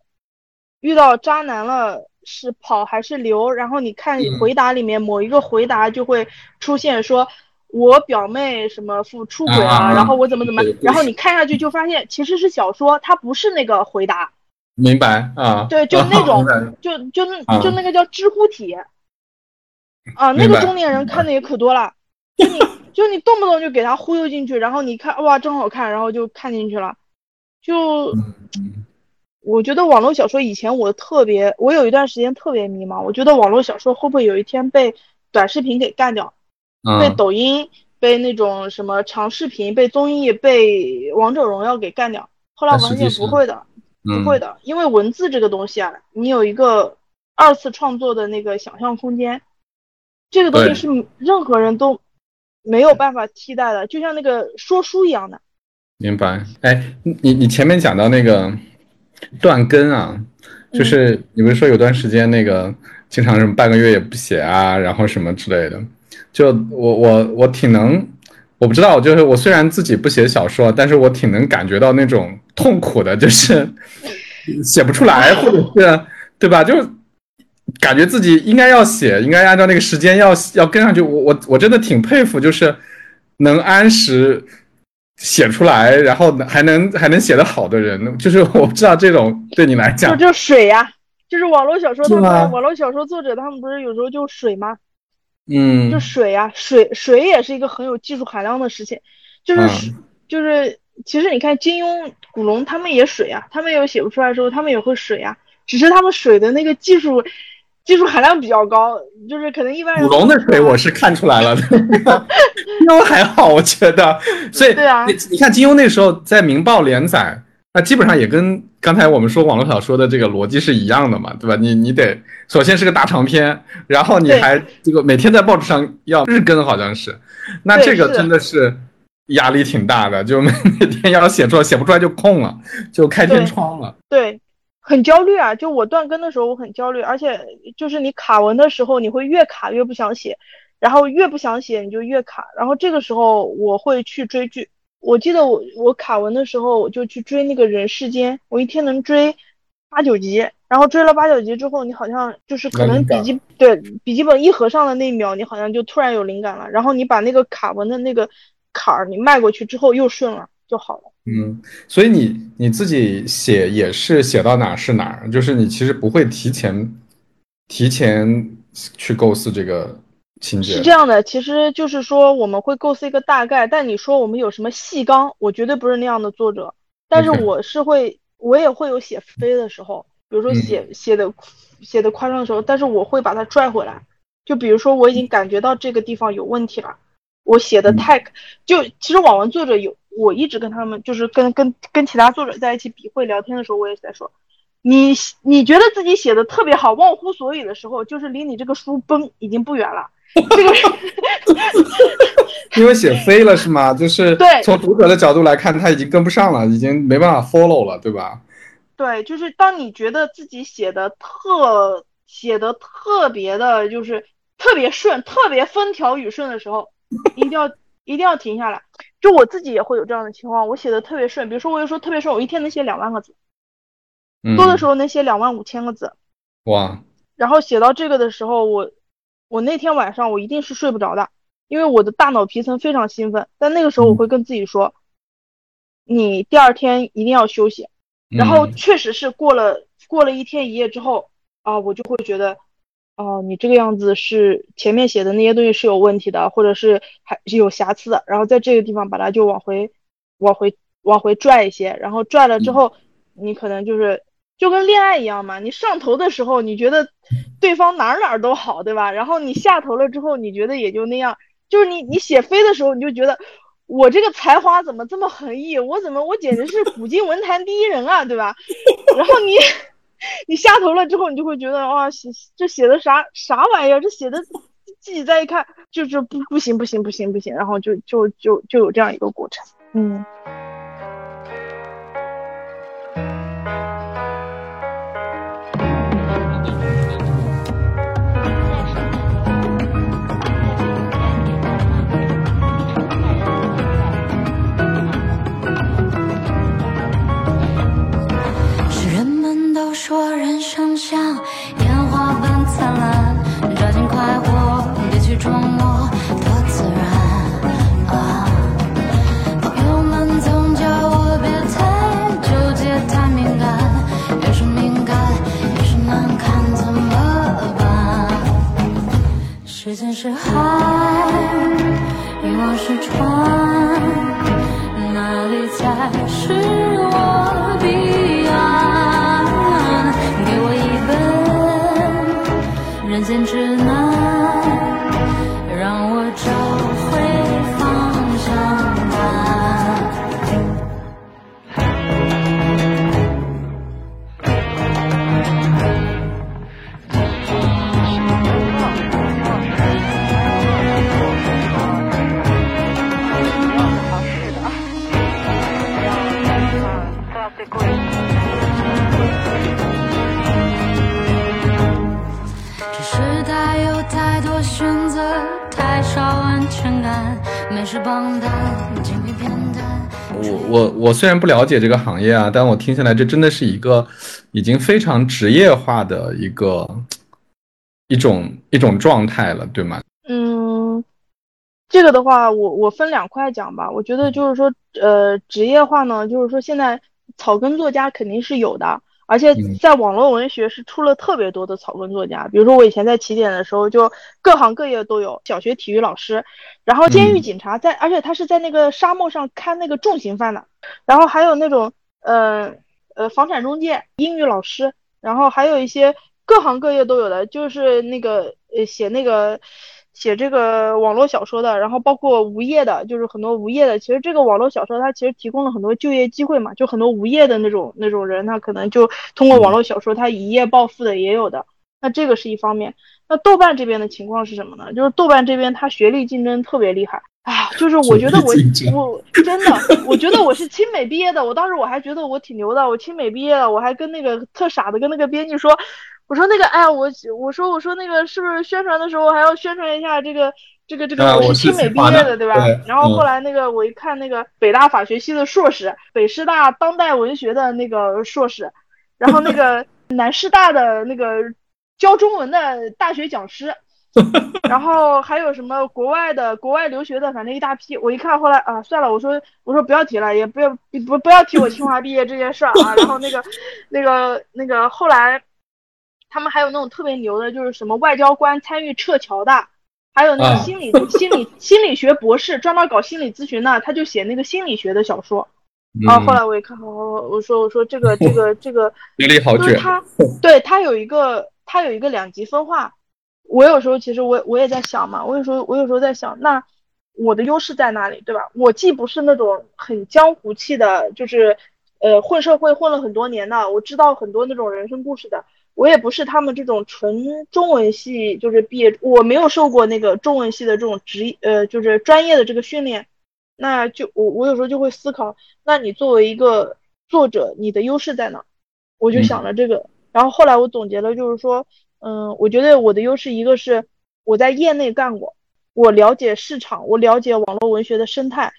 遇到渣男了是跑还是留？然后你看回答里面某一个回答就会出现说，我表妹什么出出轨了，然后我怎么怎么，然后你看下去就发现其实是小说，它不是那个回答。明白啊？对，就那 种，就就那就那个叫知乎体啊，那个中年人看的也可多了，就你就你动不动就给他忽悠进去，然后你看哇真好看，然后就看进去了，就我觉得网络小说以前我特别，我有一段时间特别迷茫，我觉得网络小说会不会有一天被短视频给干掉，被抖音、被那种什么长视频、被综艺、被王者荣耀给干掉？后来我发现不会的。不会的，因为文字这个东西啊，你有一个二次创作的那个想象空间，这个东西是任何人都没有办法替代的，就像那个说书一样的。明白？哎，你你前面讲到那个断更啊，就是你不是说有段时间那个经常什么半个月也不写啊，然后什么之类的，就我我我挺能。我不知道，就是我虽然自己不写小说，但是我挺能感觉到那种痛苦的，就是 写不出来，或者是对吧？就是感觉自己应该要写，应该按照那个时间要要跟上去。我我我真的挺佩服，就是能按时写出来，然后还能还能写得好的人。就是我不知道这种对你来讲，就就水呀，就是网络小说，他们网络小说作者他们不是有时候就水吗？嗯，就水呀，水水也是一个很有技术含量的事情，就是就是，其实你看金庸、古龙他们也水呀，他们有写不出来的时候，他们也会水呀，只是他们水的那个技术技术含量比较高，就是可能一般人。古龙的水我是看出来了，金庸还好，我觉得，所以对啊，你你看金庸那时候在《明报》连载。那基本上也跟刚才我们说网络小说的这个逻辑是一样的嘛，对吧？你你得首先是个大长篇，然后你还这个每天在报纸上要日更，好像是，那这个真的是压力挺大的，就每每天要写出来，写不出来就空了，就开天窗了。对，很焦虑啊！就我断更的时候我很焦虑，而且就是你卡文的时候，你会越卡越不想写，然后越不想写你就越卡，然后这个时候我会去追剧。我记得我我卡文的时候，我就去追那个人世间，我一天能追八九集，然后追了八九集之后，你好像就是可能笔记对笔记本一合上的那一秒，你好像就突然有灵感了，然后你把那个卡文的那个坎儿你迈过去之后又顺了就好了。嗯，所以你你自己写也是写到哪是哪儿，就是你其实不会提前提前去构思这个情节。是这样的，其实就是说我们会构思一个大概，但你说我们有什么细纲，我绝对不是那样的作者。但是我是会，我也会有写飞的时候，比如说写写的写的夸张的时候，但是我会把它拽回来。就比如说我已经感觉到这个地方有问题了，我写的太就其实网文作者有，我一直跟他们就是跟跟跟其他作者在一起笔会聊天的时候，我也在说。你你觉得自己写的特别好，忘乎所以的时候，就是离你这个书崩已经不远了。这个 因为写飞了是吗？就是对，从读者的角度来看，他已经跟不上了，已经没办法 follow 了，对吧？对，就是当你觉得自己写的特写的特别的，就是特别顺、特别风调雨顺的时候，一定要一定要停下来。就我自己也会有这样的情况，我写的特别顺，比如说我有时候特别顺，我一天能写两万个字。多的时候能写两万五千个字，哇！然后写到这个的时候，我我那天晚上我一定是睡不着的，因为我的大脑皮层非常兴奋。但那个时候我会跟自己说，你第二天一定要休息。然后确实是过了过了一天一夜之后啊，我就会觉得，哦，你这个样子是前面写的那些东西是有问题的，或者是还是有瑕疵的。然后在这个地方把它就往回往回往回拽一些，然后拽了之后，你可能就是。就跟恋爱一样嘛，你上头的时候你觉得对方哪哪都好，对吧？然后你下头了之后，你觉得也就那样。就是你你写飞的时候，你就觉得我这个才华怎么这么横溢？我怎么我简直是古今文坛第一人啊，对吧？然后你你下头了之后，你就会觉得哇，写这写的啥啥玩意儿？这写的自己再一看，就是不不行不行不行不行，然后就就就就有这样一个过程，嗯。说人生像烟花般灿烂，抓紧快活，别去琢磨多自然啊。朋友们总叫我别太纠结、太敏感，越是敏感越是难看，怎么办？时间是海，欲望是船，哪里才是我？的人间指南。我我我虽然不了解这个行业啊，但我听下来，这真的是一个已经非常职业化的一个一种一种状态了，对吗？嗯，这个的话，我我分两块讲吧。我觉得就是说，呃，职业化呢，就是说现在草根作家肯定是有的。而且在网络文学是出了特别多的草根作家，比如说我以前在起点的时候，就各行各业都有，小学体育老师，然后监狱警察在，而且他是在那个沙漠上看那个重刑犯的，然后还有那种呃呃房产中介、英语老师，然后还有一些各行各业都有的，就是那个呃写那个。写这个网络小说的，然后包括无业的，就是很多无业的。其实这个网络小说它其实提供了很多就业机会嘛，就很多无业的那种那种人，他可能就通过网络小说他一夜暴富的也有的。那这个是一方面。那豆瓣这边的情况是什么呢？就是豆瓣这边他学历竞争特别厉害。哎呀，就是我觉得我我真的，我觉得我是清美毕业的，我当时我还觉得我挺牛的，我清美毕业的，我还跟那个特傻的跟那个编辑说。我说那个，哎，我我说我说那个是不是宣传的时候还要宣传一下这个这个这个我是清美毕业的，对吧？然后后来那个我一看那个北大法学系的硕士，北师大当代文学的那个硕士，然后那个南师大的那个教中文的大学讲师，然后还有什么国外的国外留学的，反正一大批。我一看后来啊，算了，我说我说不要提了，也不要不不要提我清华毕业这件事儿啊。然后那个那个那个后来。他们还有那种特别牛的，就是什么外交官参与撤侨的，还有那个心理心理心理学博士，专门搞心理咨询的，他就写那个心理学的小说。然后后来我一看，我我说我说这个这个这个，就是他，对他有一个他有一个两极分化。我有时候其实我我也在想嘛，我有时候我有时候在想，那我的优势在哪里，对吧？我既不是那种很江湖气的，就是呃混社会混了很多年的，我知道很多那种人生故事的。我也不是他们这种纯中文系，就是毕业，我没有受过那个中文系的这种职呃，就是专业的这个训练。那就我我有时候就会思考，那你作为一个作者，你的优势在哪？我就想了这个，然后后来我总结了，就是说，嗯，我觉得我的优势一个是我在业内干过，我了解市场，我了解网络文学的生态。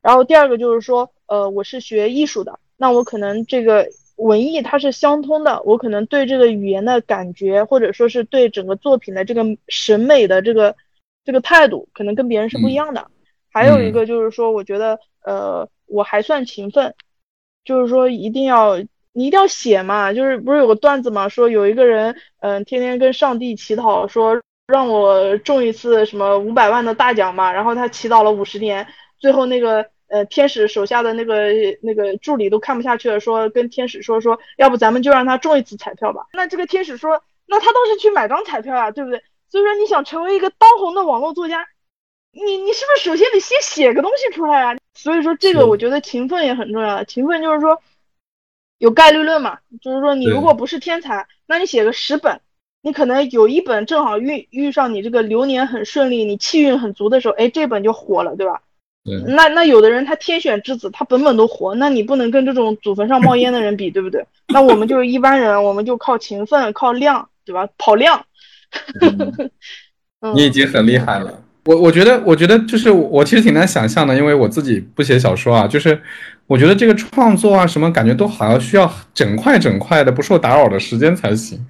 然后第二个就是说，呃，我是学艺术的，那我可能这个。文艺它是相通的，我可能对这个语言的感觉，或者说是对整个作品的这个审美的这个这个态度，可能跟别人是不一样的。还有一个就是说，我觉得呃我还算勤奋，就是说一定要你一定要写嘛，就是不是有个段子嘛，说有一个人嗯天天跟上帝祈祷说让我中一次什么五百万的大奖嘛，然后他祈祷了五十年，最后那个。呃，天使手下的那个那个助理都看不下去了，说跟天使说说，要不咱们就让他中一次彩票吧。那这个天使说，那他倒是去买张彩票啊，对不对？所以说你想成为一个当红的网络作家，你你是不是首先得先写个东西出来啊？所以说这个我觉得勤奋也很重要。勤奋就是说有概率论嘛，就是说你如果不是天才，那你写个十本，你可能有一本正好遇遇上你这个流年很顺利，你气运很足的时候，哎，这本就火了，对吧？对那那有的人他天选之子，他本本都火，那你不能跟这种祖坟上冒烟的人比，对不对？那我们就是一般人，我们就靠勤奋，靠量，对吧？跑量。你已经很厉害了。我我觉得，我觉得就是我其实挺难想象的，因为我自己不写小说啊，就是我觉得这个创作啊什么感觉都好像需要整块整块的不受打扰的时间才行，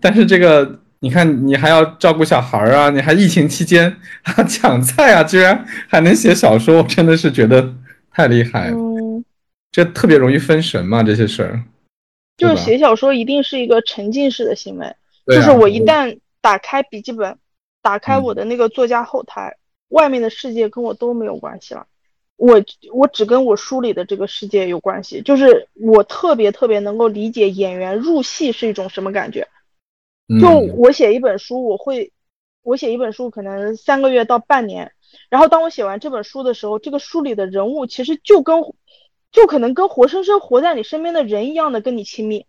但是这个。你看，你还要照顾小孩儿啊，你还疫情期间啊抢菜啊，居然还能写小说，我真的是觉得太厉害了。这特别容易分神嘛，这些事儿。就是写小说一定是一个沉浸式的行为，就是我一旦打开笔记本，打开我的那个作家后台，外面的世界跟我都没有关系了。我我只跟我书里的这个世界有关系，就是我特别特别能够理解演员入戏是一种什么感觉。就嗯我写一本书，我会，我写一本书可能三个月到半年，然后当我写完这本书的时候，这个书里的人物其实就跟，就可能跟活生生活在你身边的人一样的跟你亲密。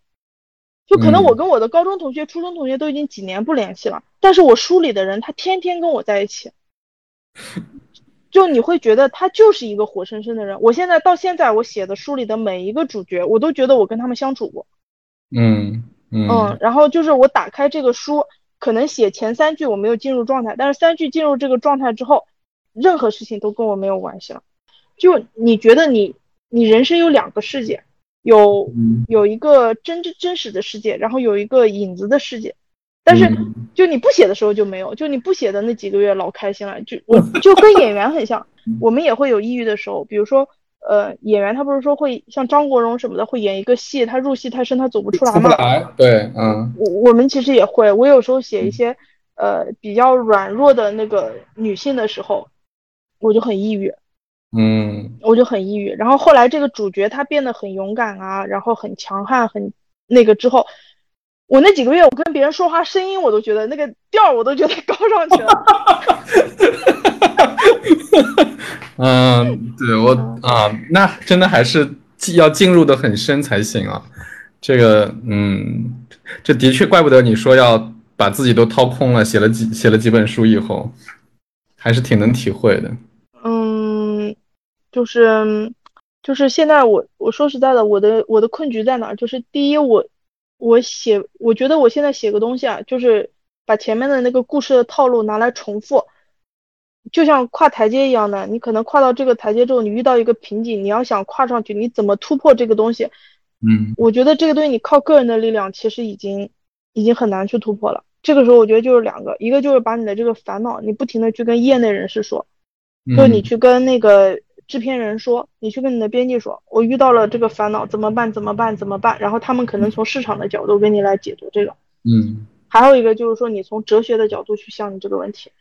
就可能我嗯跟我的高中同学、初中同学都已经几年不联系了，但是我书里的人他天天跟我在一起，就你会觉得他就是一个活生生的人。我现在到现在我写的书里的每一个主角，我都觉得我跟他们相处过。嗯嗯嗯，然后就是我打开这个书，可能写前三句我没有进入状态，但是三句进入这个状态之后，任何事情都跟我没有关系了。就你觉得你你人生有两个世界，有嗯有一个真真真实的世界，然后有一个影子的世界。但是嗯就你不写的时候就没有，就你不写的那几个月老开心了，就我 就跟演员很像，我们也会有抑郁的时候，比如说。呃，演员他不是说会像张国荣什么的，会演一个戏，他入戏太深，他走不出来出不嘛。来，对，嗯我我们其实也会，我有时候写一些呃比较软弱的那个女性的时候，我就很抑郁，嗯我就很抑郁。然后后来这个主角他变得很勇敢啊，然后很强悍，很那个之后，我那几个月我跟别人说话声音我都觉得那个调儿我都觉得 高上去了。嗯，对我啊，那真的还是要进入的很深才行啊。这个，嗯，这的确怪不得你说要把自己都掏空了，写了几写了几本书以后，还是挺能体会的。嗯，就是就是现在我我说实在的，我的我的困局在哪儿？就是第一，我我写，我觉得我现在写个东西啊，就是把前面的那个故事的套路拿来重复，就像跨台阶一样的，你可能跨到这个台阶之后，你遇到一个瓶颈，你要想跨上去，你怎么突破这个东西？嗯我觉得这个东西你靠个人的力量，其实已经已经很难去突破了。这个时候，我觉得就是两个，一个就是把你的这个烦恼，你不停的去跟业内人士说。就你嗯去跟那个制片人说，你去跟你的编辑说，我遇到了这个烦恼，怎么办？怎么办？怎么办？然后他们可能从市场的角度给你来解读这个。嗯还有一个就是说，你从哲学的角度去想你这个问题，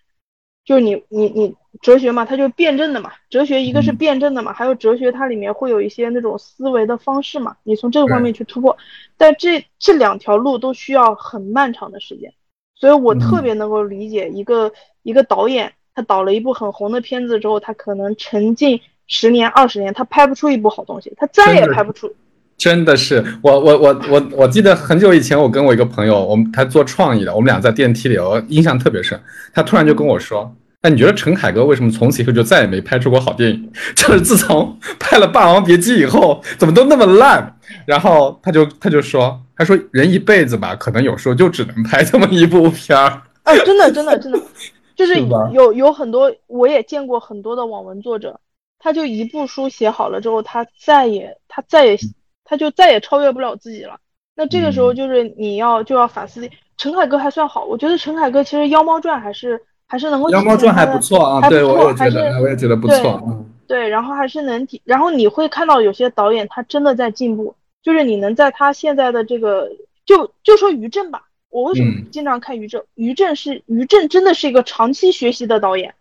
就是你你你哲学嘛，它就是辩证的嘛。哲学一个是嗯辩证的嘛，还有哲学它里面会有一些那种思维的方式嘛，你从这个方面去突破。但这这两条路都需要很漫长的时间，所以我特嗯别能够理解一个一个导演，他导了一部很红的片子之后，他可能沉浸十年二十年，他拍不出一部好东西，他再也拍不出。真的是我我我我我记得很久以前，我跟我一个朋友，我们他做创意的，我们俩在电梯里，我印象特别深。他突然就跟我说：“那你觉得陈凯歌为什么从此以后就再也没拍出过好电影？就是自从拍了《霸王别姬》以后，怎么都那么烂？”然后他就他就说：“他说人一辈子吧，可能有时候就只能拍这么一部片儿。哎，真的，真的，真的，就是有有很多，我也见过很多的网文作者，他就一部书写好了之后，他再也他再也他就再也超越不了自己了。那这个时候嗯就是你要就要反思。陈凯歌还算好，我觉得陈凯歌其实《妖猫传》还是还是能够妖猫传还不错啊，对我也觉得，我也觉得不错。嗯对，然后还是能体，然后你会看到有些导演他真的在进步，就是你能在他现在的这个，就就说于正吧，我为什么嗯经常看于正？于正是于正真的是一个长期学习的导演，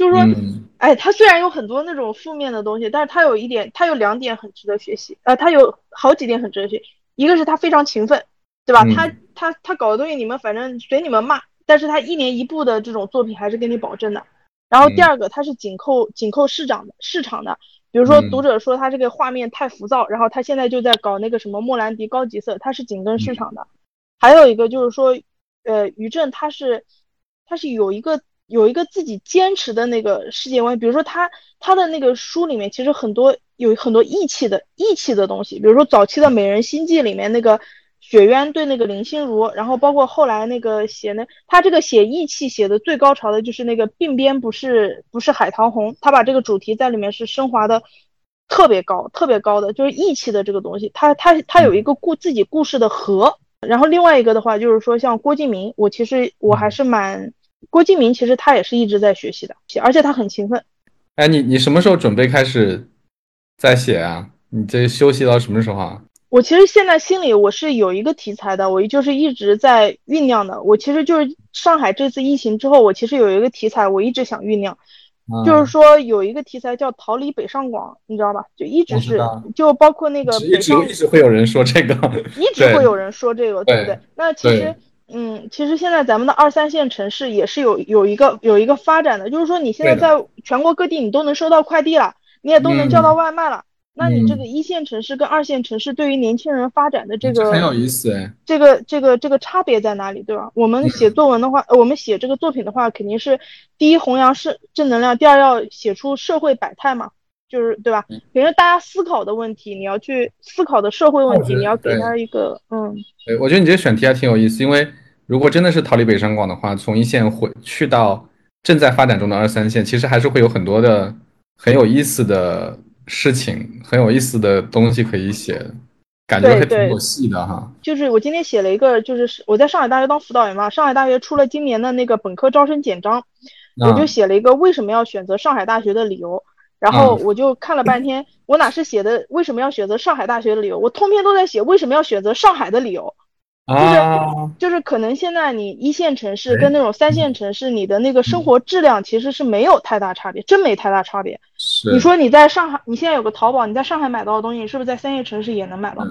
就是说，嗯。哎，他虽然有很多那种负面的东西，但是他有一点，他有两点很值得学习，呃，他有好几点很值得学习，一个是他非常勤奋，对吧？嗯。他他他搞的东西你们反正随你们骂，但是他一年一部的这种作品还是给你保证的。然后第嗯二个，他是紧扣紧扣市场的市场的，比如说嗯。读者说他这个画面太浮躁，然后他现在就在搞那个什么莫兰迪高级色，他是紧跟市场的。还有一个就是说，呃，于正他是他是有一个有一个自己坚持的那个世界观，比如说他他的那个书里面其实很多有很多义气的义气的东西，比如说早期的《美人心计》里面那个雪渊对那个林心如，然后包括后来那个写那他这个写义气写的最高潮的就是那个鬓边不是不是海棠红，他把这个主题在里面是升华的特别高特别高的，就是义气的这个东西，他他他有一个故自己故事的核。然后另外一个的话就是说，像郭敬明，我其实我还是蛮郭敬明，其实他也是一直在学习的，而且他很勤奋。哎，你你什么时候准备开始再写啊？你这休息到什么时候啊？我其实现在心里我是有一个题材的，我就是一直在酝酿的。我其实就是上海这次疫情之后，我其实有一个题材，我一直想酝酿，嗯就是说有一个题材叫逃离北上广，你知道吧？就一直是就包括那个一直北上一直会有人说这个，一直会有人说这个，对不对对？那其实对，嗯，其实现在咱们的二三线城市也是有有一个有一个发展的，就是说你现在在全国各地你都能收到快递了，你也都能叫到外卖了。那你这嗯个一线城市跟二线城市对于年轻人发展的这个这很有意思哎。这个这个这个差别在哪里，对吧？我们写作文的话，呃我们写这个作品的话，肯定是第一弘扬是正能量，第二要写出社会百态嘛，就是对吧？嗯肯定大家思考的问题，你要去思考的社会问题，你要给他一个嗯。对，我觉得你这个选题还挺有意思，因为如果真的是逃离北上广的话，从一线回去到正在发展中的二三线，其实还是会有很多的很有意思的事情，很有意思的东西可以写，感觉还挺有戏的哈。就是我今天写了一个，就是我在上海大学当辅导员嘛，上海大学出了今年的那个本科招生简章，我就啊写了一个为什么要选择上海大学的理由，然后嗯我就看了半天，我哪是写的为什么要选择上海大学的理由，我通篇都在写为什么要选择上海的理由，啊，就是可能现在你一线城市哎跟那种三线城市，你的那个生活质量其实是没有太大差别，真没太大差别。你说你在上海，你现在有个淘宝，你在上海买到的东西，是不是在三线城市也能买到？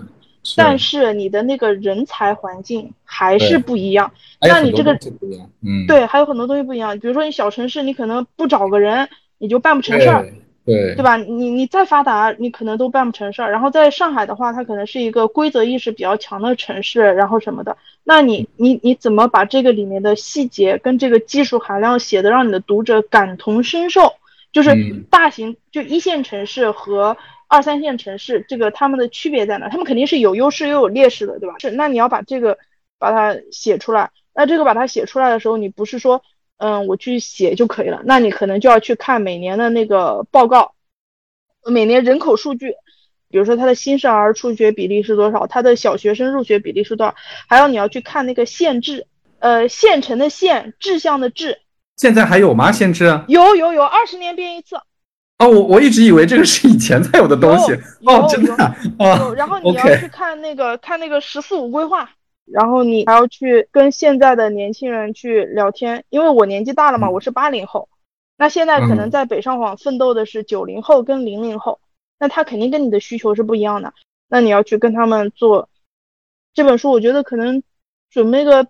但是你的那个人才环境还是不一样。那你这个对，还有很多东西不一样。比如说你小城市，你可能不找个人，你就办不成事儿，对对对吧？你你再发达，你可能都办不成事儿。然后在上海的话，它可能是一个规则意识比较强的城市，然后什么的。那你你你怎么把这个里面的细节跟这个技术含量写的让你的读者感同身受？就是嗯大型就一线城市和二三线城市，这个他们的区别在哪？他们肯定是有优势又有劣势的，对吧？是，那你要把这个把它写出来。那这个把它写出来的时候，你不是说嗯我去写就可以了，那你可能就要去看每年的那个报告，每年人口数据，比如说他的新生儿出学比例是多少，他的小学生入学比例是多少，还有你要去看那个县志，呃，县城的县，志向的志，现在还有吗？限制啊？有有有，二十年变一次，哦，我我一直以为这个是以前才有的东西哦，真的啊有，啊然后你要去看那个看那个“十四五”规划，然后你还要去跟现在的年轻人去聊天，因为我年纪大了嘛，嗯。我是八零后，那现在可能嗯。在北上广奋斗的是九零后跟零零后，那他肯定跟你的需求是不一样的，那你要去跟他们做这本书，我觉得可能准备个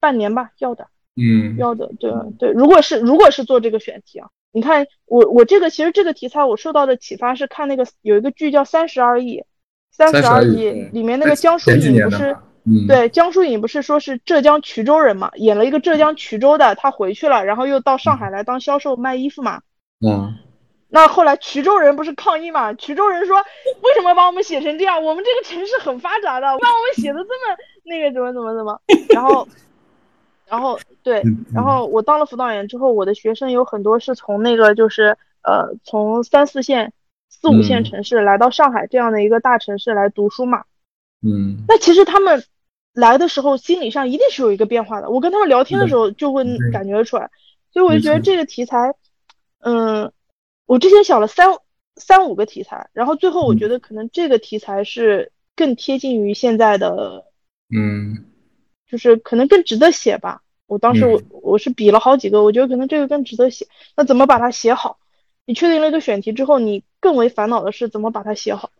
半年吧，要的。嗯要的，对对，如果是如果是做这个选题啊，你看我我这个其实这个题材我受到的启发是看那个有一个剧叫《三十而已》，三十30而已里面那个江疏影不是嗯，对江疏影不是说是浙江衢州人嘛，演了一个浙江衢州的，他回去了，然后又到上海来当销售卖衣服嘛。嗯那后来衢州人不是抗议嘛？衢州人说为什么把我们写成这样？我们这个城市很发达的，把我们写的这么那个怎么怎么怎么，然后。然后对，嗯然后我当了辅导员之后，我的学生有很多是从那个就是呃从三四线、四五线嗯城市来到上海这样的一个大城市来读书嘛。嗯那其实他们来的时候心理上一定是有一个变化的，我跟他们聊天的时候就会感觉出来，所以我就觉得这个题材，嗯，我之前想了三三五个题材，然后最后我嗯觉得可能这个题材是更贴近于现在的嗯就是可能更值得写吧。我当时我、嗯我是比了好几个，我觉得可能这个更值得写。那怎么把它写好？你确定了一个选题之后，你更为烦恼的是怎么把它写好。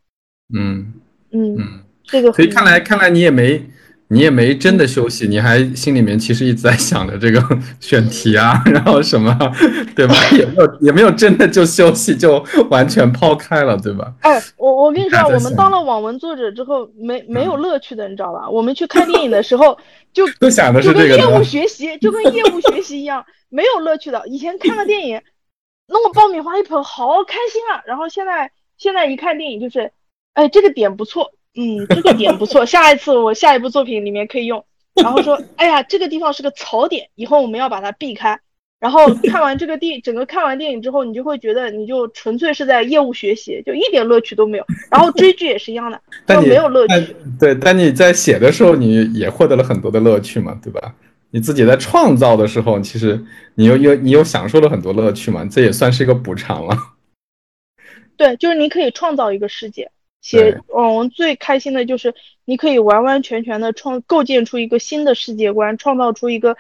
嗯嗯，嗯，这个很所以看来看来你也没你也没真的休息，你还心里面其实一直在想着这个 选题啊，然后什么，对吧？也没有也没有真的就休息，就完全抛开了，对吧？哎，我我跟你说我们当了网文作者之后，没没有乐趣的，你知道吧？我们去看电影的时候，就 都想的就是跟业务这个的吗？学习，就跟业务学习一样，没有乐趣的。以前看个电影，弄个爆米花一捧，好开心啊！然后现在现在一看电影就是，哎，这个点不错，嗯，这个点不错，下一次我下一部作品里面可以用。然后说，哎呀，这个地方是个槽点，以后我们要把它避开。然后看完这个电，整个看完电影之后，你就会觉得你就纯粹是在业务学习，就一点乐趣都没有。然后追剧也是一样的，但没有乐趣。对，但你在写的时候，你也获得了很多的乐趣嘛，对吧？你自己在创造的时候，其实你又又你又享受了很多乐趣嘛，这也算是一个补偿了。对，就是你可以创造一个世界。写对网文最开心的就是你可以完完全全的创构建出一个新的世界观，创造出一个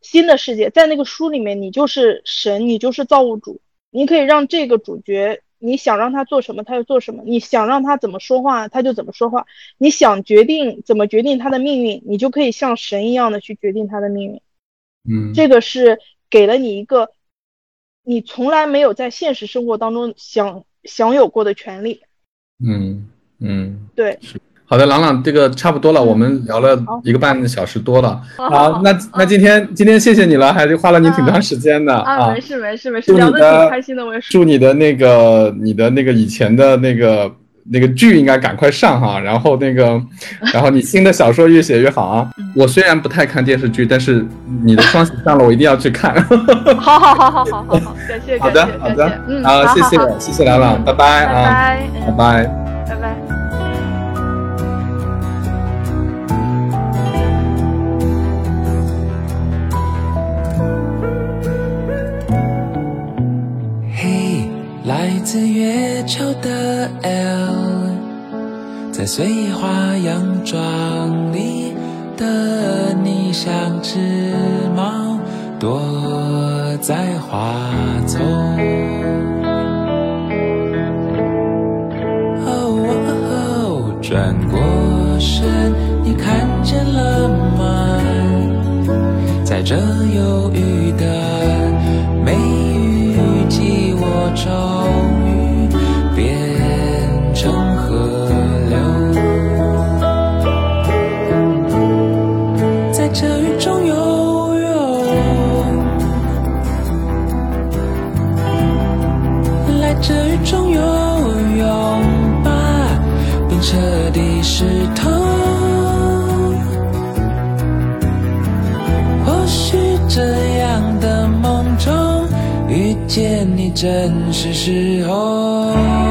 新的世界。在那个书里面，你就是神，你就是造物主，你可以让这个主角，你想让他做什么他就做什么，你想让他怎么说话他就怎么说话，你想决定怎么决定他的命运，你就可以像神一样的去决定他的命运。嗯，这个是给了你一个你从来没有在现实生活当中享享有过的权利。嗯嗯，对，好的，朗朗，这个差不多了，嗯我们聊了一个半小时多了。好好，那那今天今天谢谢你了，还是花了你挺长时间的啊，啊没。事没事没事，聊得的挺开心的，我也是。祝你的那个你的那个以前的那个那个剧应该赶快上哈，然后那个，然后你新的小说越写越好啊。嗯我虽然不太看电视剧，但是你的双喜上了，我一定要去看。好好好好好好好，感谢好感谢感谢的好的，，嗯，好，谢谢好好谢谢朗朗，拜拜拜啊，拜，拜嗯，拜。拜拜。来自月球的 L，在碎花洋装里的你像只猫，躲在花丛。哦，转过身，你看见了吗？在这忧郁的是痛。或许这样的梦中遇见你，正是时候。